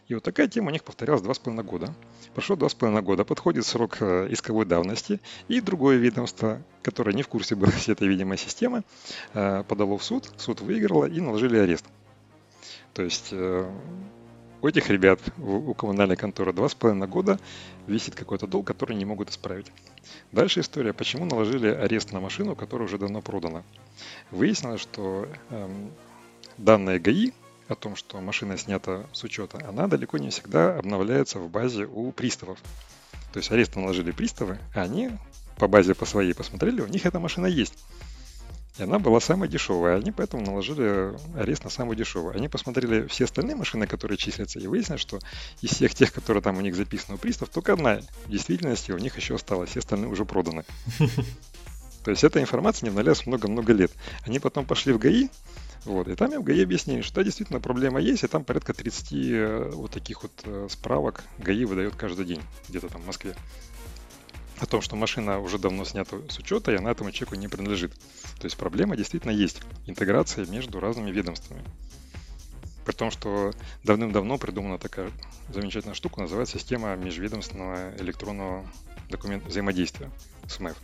И вот такая тема у них повторялась два с половиной года. Прошло два с половиной года, подходит срок э, исковой давности, и другое ведомство, которое не в курсе было всей этой видимой системы, э, подало в суд, суд выиграло и наложили арест. То есть э, у этих ребят, у коммунальной конторы, два с половиной года висит какой-то долг, который не могут исправить. Дальше история, почему наложили арест на машину, которая уже давно продана. Выяснилось, что эм, данные ГАИ о том, что машина снята с учета, она далеко не всегда обновляется в базе у приставов. То есть арест наложили приставы, а они по базе по своей посмотрели, у них эта машина есть. И она была самая дешевая. Они поэтому наложили арест на самую дешевую. Они посмотрели все остальные машины, которые числятся, и выяснили, что из всех тех, которые там у них записаны у пристав, только одна в действительности у них еще осталась. Все остальные уже проданы. [LAUGHS] То есть эта информация не обновлялась много-много лет. Они потом пошли в ГАИ, вот, и там им в ГАИ объяснили, что да, действительно проблема есть, и там порядка 30 э, вот таких вот э, справок ГАИ выдает каждый день, где-то там в Москве о том, что машина уже давно снята с учета, и она этому человеку не принадлежит. То есть проблема действительно есть. Интеграция между разными ведомствами. При том, что давным-давно придумана такая замечательная штука, называется система межведомственного электронного документ взаимодействия, СМЭФ.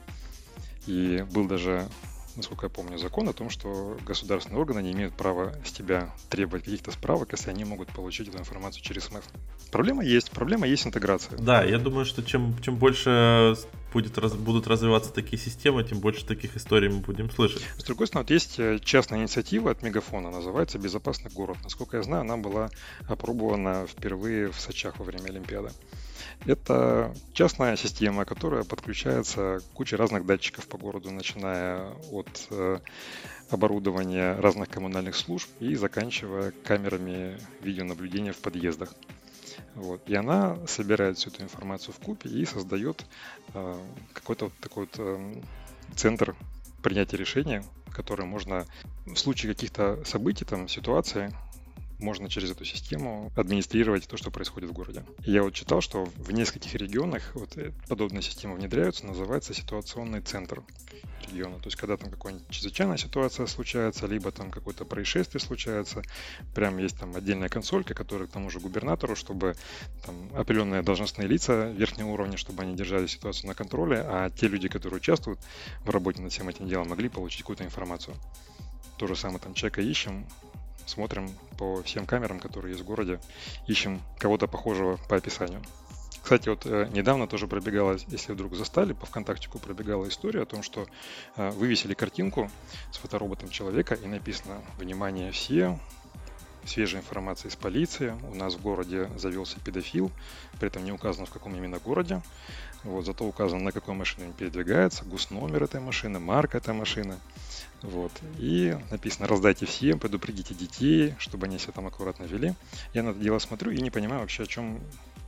И был даже насколько я помню, закон о том, что государственные органы не имеют права с тебя требовать каких-то справок, если они могут получить эту информацию через СМЭФ. Проблема есть, проблема есть интеграция. Да, я думаю, что чем, чем больше будет, раз, будут развиваться такие системы, тем больше таких историй мы будем слышать. С другой стороны, вот есть э, частная инициатива от Мегафона, называется «Безопасный город». Насколько я знаю, она была опробована впервые в Сочах во время Олимпиады. Это частная система, которая подключается к куче разных датчиков по городу, начиная от э, оборудования разных коммунальных служб и заканчивая камерами видеонаблюдения в подъездах. Вот. И она собирает всю эту информацию в купе и создает э, какой-то вот такой вот э, центр принятия решения, который можно в случае каких-то событий, там, ситуации, можно через эту систему администрировать то, что происходит в городе. Я вот читал, что в нескольких регионах вот э, подобные системы внедряются, называется ситуационный центр региона. То есть, когда там какая-нибудь чрезвычайная ситуация случается, либо там какое-то происшествие случается, прям есть там отдельная консолька, которая к тому же губернатору, чтобы там определенные должностные лица верхнего уровня, чтобы они держали ситуацию на контроле, а те люди, которые участвуют в работе над всем этим делом, могли получить какую-то информацию. То же самое там человека ищем, смотрим по всем камерам, которые есть в городе, ищем кого-то похожего по описанию. Кстати, вот э, недавно тоже пробегала, если вдруг застали, по ВКонтактику пробегала история о том, что э, вывесили картинку с фотороботом человека и написано «Внимание все, свежая информация из полиции. У нас в городе завелся педофил, при этом не указано в каком именно городе. Вот, зато указано, на какой машине он передвигается, гус номер этой машины, марка этой машины. Вот. И написано «раздайте всем, предупредите детей, чтобы они себя там аккуратно вели». Я на это дело смотрю и не понимаю вообще, о чем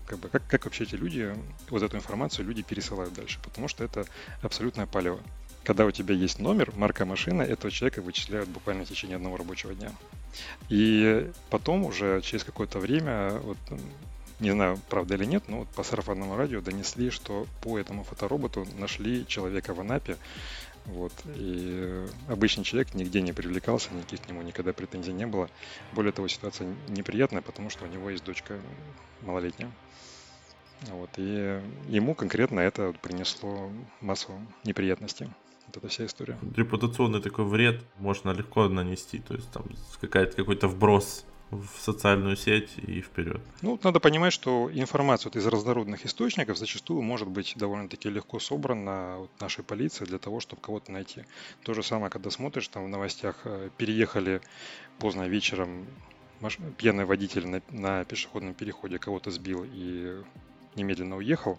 как, бы, как, как вообще эти люди, вот эту информацию люди пересылают дальше, потому что это абсолютное палево. Когда у тебя есть номер, марка машины, этого человека вычисляют буквально в течение одного рабочего дня. И потом уже через какое-то время, вот, не знаю, правда или нет, но по сарафанному радио донесли, что по этому фотороботу нашли человека в Анапе, вот. И обычный человек нигде не привлекался, никаких к нему никогда претензий не было. Более того, ситуация неприятная, потому что у него есть дочка малолетняя. Вот. И ему конкретно это принесло массу неприятностей. Вот эта вся история. Репутационный такой вред можно легко нанести. То есть там какой-то вброс в социальную сеть и вперед. Ну, надо понимать, что информация вот из разнородных источников зачастую может быть довольно-таки легко собрана вот нашей полицией для того, чтобы кого-то найти. То же самое, когда смотришь, там в новостях э, переехали поздно вечером маш... пьяный водитель на, на пешеходном переходе кого-то сбил и немедленно уехал.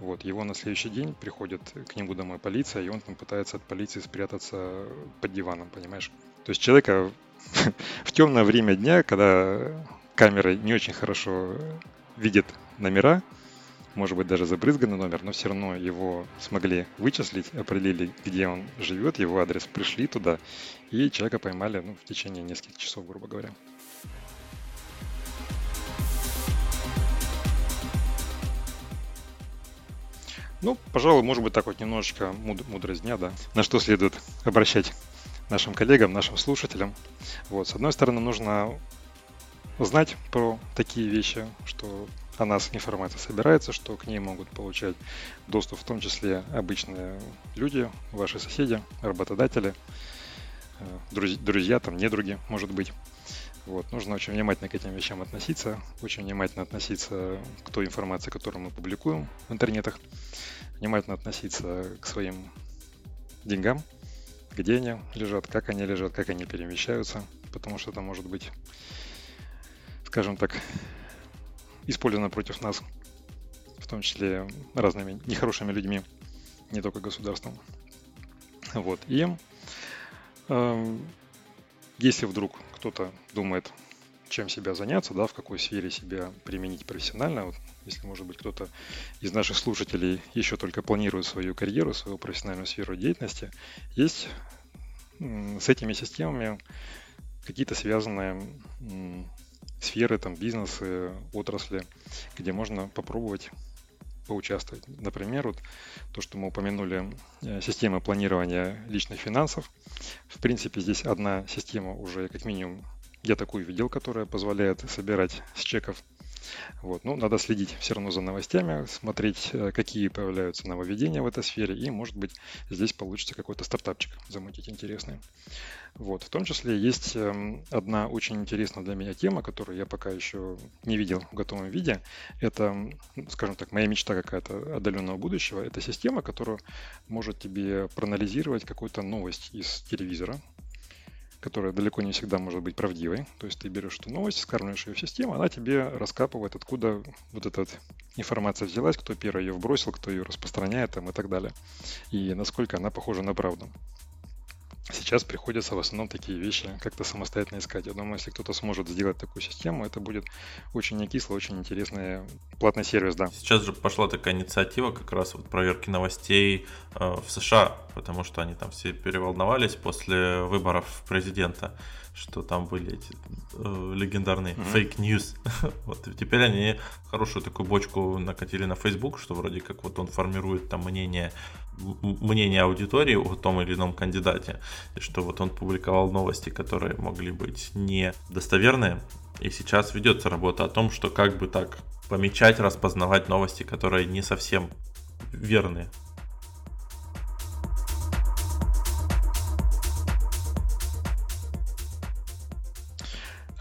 Вот, его на следующий день приходит к нему домой полиция, и он там пытается от полиции спрятаться под диваном, понимаешь? То есть человека [LAUGHS] в темное время дня, когда камеры не очень хорошо видят номера, может быть даже забрызганный номер, но все равно его смогли вычислить, определили, где он живет, его адрес пришли туда, и человека поймали ну, в течение нескольких часов, грубо говоря. Ну, пожалуй, может быть, так вот немножечко муд- мудрость дня, да. На что следует обращать нашим коллегам, нашим слушателям. Вот, с одной стороны, нужно знать про такие вещи, что о нас информация собирается, что к ней могут получать доступ в том числе обычные люди, ваши соседи, работодатели, э, друзья, друзья там, недруги, может быть. Вот, нужно очень внимательно к этим вещам относиться, очень внимательно относиться к той информации, которую мы публикуем в интернетах, внимательно относиться к своим деньгам, где они лежат, как они лежат, как они перемещаются, потому что это может быть, скажем так, использовано против нас, в том числе разными нехорошими людьми, не только государством. Вот. И э, если вдруг кто-то думает, чем себя заняться, да, в какой сфере себя применить профессионально, вот, если, может быть, кто-то из наших слушателей еще только планирует свою карьеру, свою профессиональную сферу деятельности, есть с этими системами какие-то связанные сферы, там, бизнесы, отрасли, где можно попробовать поучаствовать. Например, вот то, что мы упомянули, э, система планирования личных финансов. В принципе, здесь одна система уже как минимум я такую видел, которая позволяет собирать с чеков вот. Ну, надо следить все равно за новостями, смотреть, э, какие появляются нововведения в этой сфере, и, может быть, здесь получится какой-то стартапчик замутить интересный. Вот. В том числе есть эм, одна очень интересная для меня тема, которую я пока еще не видел в готовом виде. Это, скажем так, моя мечта какая-то отдаленного будущего. Это система, которая может тебе проанализировать какую-то новость из телевизора, которая далеко не всегда может быть правдивой. То есть ты берешь эту новость, скармливаешь ее в систему, она тебе раскапывает, откуда вот эта вот информация взялась, кто первый ее вбросил, кто ее распространяет там, и так далее. И насколько она похожа на правду. Сейчас приходится в основном такие вещи как-то самостоятельно искать. Я думаю, если кто-то сможет сделать такую систему, это будет очень не кисло, очень интересный платный сервис, да. Сейчас же пошла такая инициатива как раз вот проверки новостей э, в США, потому что они там все переволновались после выборов президента что там были эти э, легендарные mm-hmm. fake news. вот и теперь они хорошую такую бочку накатили на Facebook, что вроде как вот он формирует там мнение мнение аудитории о том или ином кандидате, что вот он публиковал новости, которые могли быть недостоверные, и сейчас ведется работа о том, что как бы так помечать, распознавать новости, которые не совсем верные.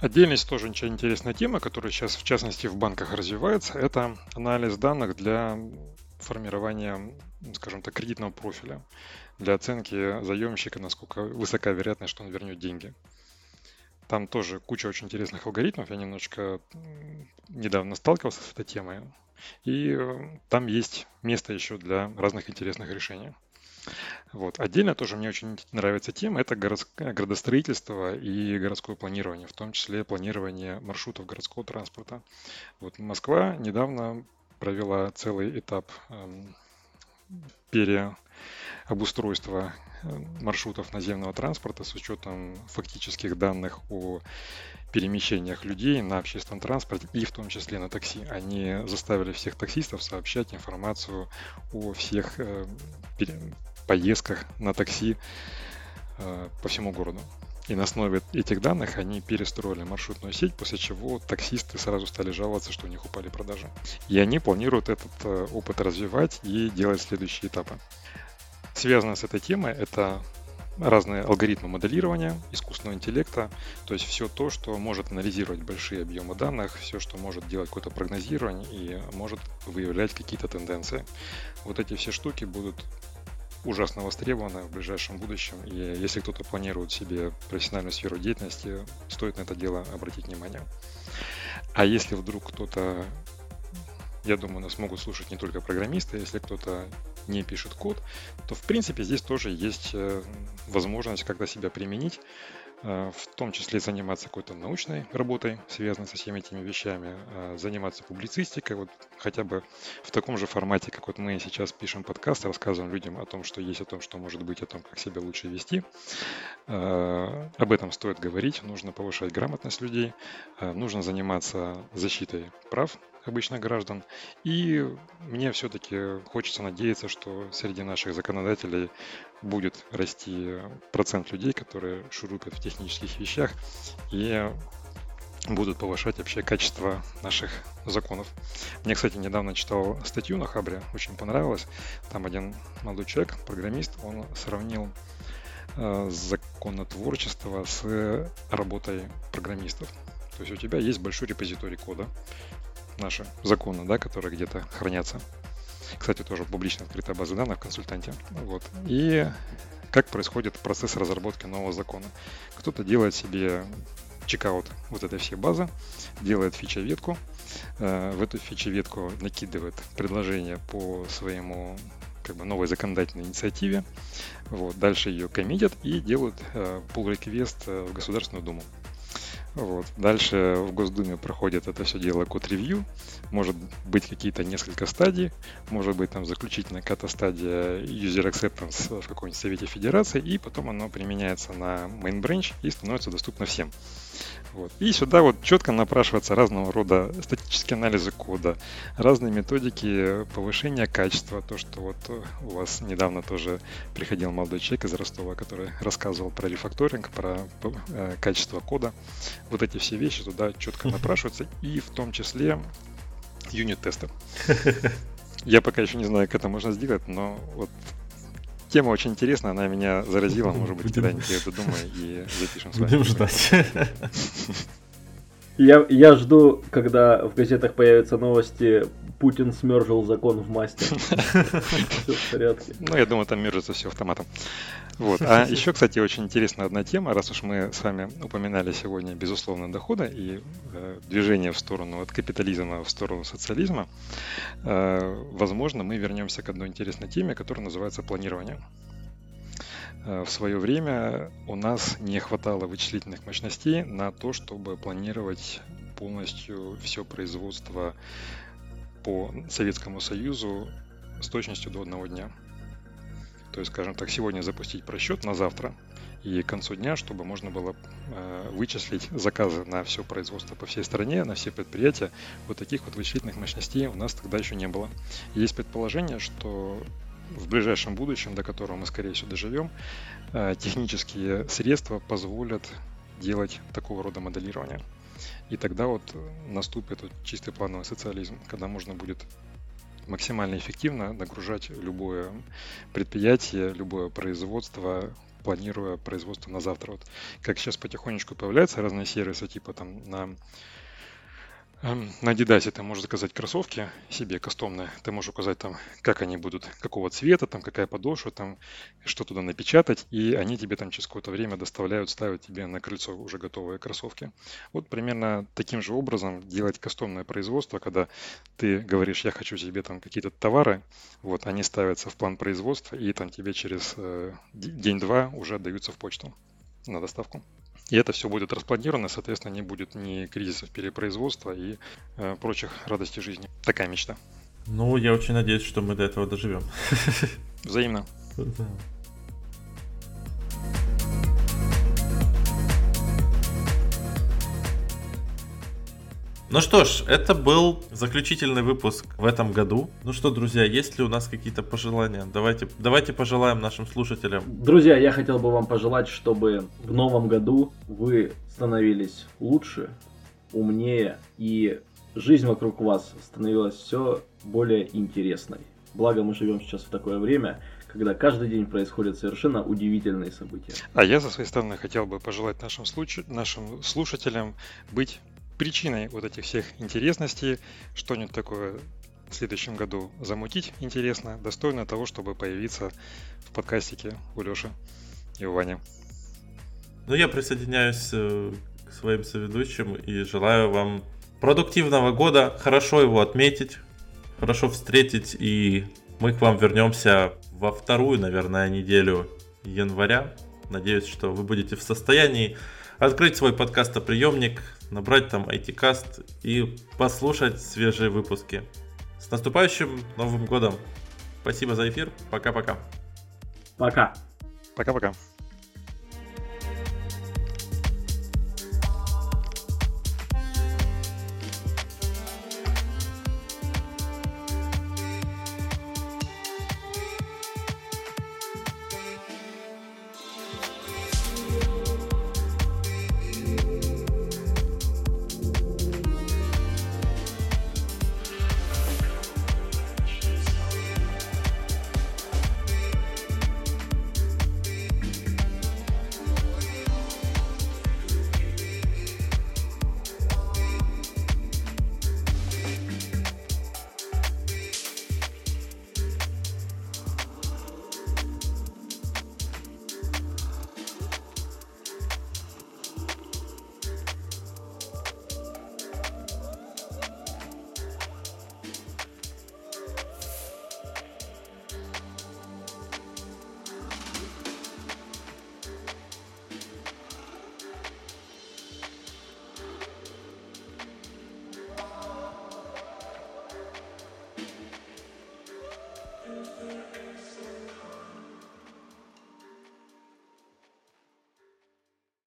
Отдельность тоже очень интересная тема, которая сейчас в частности в банках развивается, это анализ данных для формирования, скажем так, кредитного профиля, для оценки заемщика, насколько высока вероятность, что он вернет деньги. Там тоже куча очень интересных алгоритмов. Я немножечко недавно сталкивался с этой темой. И э, там есть место еще для разных интересных решений. Вот. Отдельно тоже мне очень нравится тема, это городское, градостроительство и городское планирование, в том числе планирование маршрутов городского транспорта. Вот Москва недавно провела целый этап эм, переобустройства э, маршрутов наземного транспорта с учетом фактических данных о перемещениях людей на общественном транспорте и в том числе на такси. Они заставили всех таксистов сообщать информацию о всех э, поездках на такси э, по всему городу. И на основе этих данных они перестроили маршрутную сеть, после чего таксисты сразу стали жаловаться, что у них упали продажи. И они планируют этот э, опыт развивать и делать следующие этапы. Связано с этой темой это разные алгоритмы моделирования искусственного интеллекта, то есть все то, что может анализировать большие объемы данных, все, что может делать какое-то прогнозирование и может выявлять какие-то тенденции. Вот эти все штуки будут ужасно востребованы в ближайшем будущем. И если кто-то планирует себе профессиональную сферу деятельности, стоит на это дело обратить внимание. А если вдруг кто-то, я думаю, нас могут слушать не только программисты, если кто-то не пишет код, то в принципе здесь тоже есть э, возможность как-то себя применить в том числе заниматься какой-то научной работой, связанной со всеми этими вещами, э, заниматься публицистикой, вот хотя бы в таком же формате, как вот мы сейчас пишем подкаст, рассказываем людям о том, что есть, о том, что может быть, о том, как себя лучше вести. Э, об этом стоит говорить, нужно повышать грамотность людей, нужно заниматься защитой прав обычных граждан. И мне все-таки хочется надеяться, что среди наших законодателей будет расти процент людей, которые шурупят в технических вещах и будут повышать вообще качество наших законов. Мне, кстати, недавно читал статью на Хабре, очень понравилось. Там один молодой человек, программист, он сравнил э, законотворчество с работой программистов. То есть у тебя есть большой репозиторий кода, наши законы, да, которые где-то хранятся. Кстати, тоже публично открытая база данных в консультанте. Вот. И как происходит процесс разработки нового закона. Кто-то делает себе чекаут вот этой всей базы, делает фича-ветку, э, в эту фича-ветку накидывает предложение по своему как бы новой законодательной инициативе, вот, дальше ее коммитят и делают э, pull request э, в Государственную Думу. Вот. Дальше в Госдуме проходит это все дело код-ревью. Может быть какие-то несколько стадий. Может быть там заключительная какая-то стадия user acceptance в каком-нибудь Совете Федерации. И потом оно применяется на main branch и становится доступно всем. Вот. И сюда вот четко напрашиваются разного рода статические анализы кода, разные методики повышения качества. То, что вот у вас недавно тоже приходил молодой человек из Ростова, который рассказывал про рефакторинг, про э, качество кода. Вот эти все вещи туда четко напрашиваются, и в том числе юнит-тесты. [LAUGHS] Я пока еще не знаю, как это можно сделать, но вот Тема очень интересная, она меня заразила, может быть, когда-нибудь я это думаю и запишем с вами. Будем ждать. [LAUGHS] Я, я жду, когда в газетах появятся новости Путин смержил закон в масте. [LAUGHS] Все в порядке. Ну, я думаю, там мержится все автоматом. Вот. А [LAUGHS] еще, кстати, очень интересная одна тема, раз уж мы с вами упоминали сегодня безусловно дохода и э, движение в сторону от капитализма в сторону социализма, э, возможно, мы вернемся к одной интересной теме, которая называется планирование. Э, в свое время у нас не хватало вычислительных мощностей на то, чтобы планировать полностью все производство по Советскому Союзу с точностью до одного дня. То есть, скажем так, сегодня запустить просчет на завтра и к концу дня, чтобы можно было э, вычислить заказы на все производство по всей стране, на все предприятия. Вот таких вот вычислительных мощностей у нас тогда еще не было. есть предположение, что в ближайшем будущем, до которого мы, скорее всего, доживем, э, технические средства позволят делать такого рода моделирование. И тогда вот наступит вот чистый плановый социализм, когда можно будет максимально эффективно нагружать любое предприятие, любое производство, планируя производство на завтра. Вот как сейчас потихонечку появляются разные сервисы, типа там на на Adidas ты можешь заказать кроссовки себе кастомные. Ты можешь указать там, как они будут, какого цвета, там какая подошва, там что туда напечатать, и они тебе там через какое-то время доставляют, ставят тебе на крыльцо уже готовые кроссовки. Вот примерно таким же образом делать кастомное производство, когда ты говоришь, я хочу себе там какие-то товары, вот они ставятся в план производства, и там тебе через э, день-два уже отдаются в почту на доставку. И это все будет распланировано, соответственно, не будет ни кризисов перепроизводства и э, прочих радостей жизни. Такая мечта. Ну, я очень надеюсь, что мы до этого доживем. [LAUGHS] Взаимно. Да. Ну что ж, это был заключительный выпуск в этом году. Ну что, друзья, есть ли у нас какие-то пожелания? Давайте, давайте пожелаем нашим слушателям. Друзья, я хотел бы вам пожелать, чтобы в новом году вы становились лучше, умнее и жизнь вокруг вас становилась все более интересной. Благо мы живем сейчас в такое время, когда каждый день происходят совершенно удивительные события. А я со своей стороны хотел бы пожелать нашим, случ... нашим слушателям быть причиной вот этих всех интересностей, что-нибудь такое в следующем году замутить интересно, достойно того, чтобы появиться в подкастике у Леши и у Вани. Ну, я присоединяюсь э, к своим соведущим и желаю вам продуктивного года, хорошо его отметить, хорошо встретить, и мы к вам вернемся во вторую, наверное, неделю января. Надеюсь, что вы будете в состоянии открыть свой подкастоприемник, набрать там IT-каст и послушать свежие выпуски. С наступающим Новым Годом! Спасибо за эфир. Пока-пока. Пока. Пока-пока.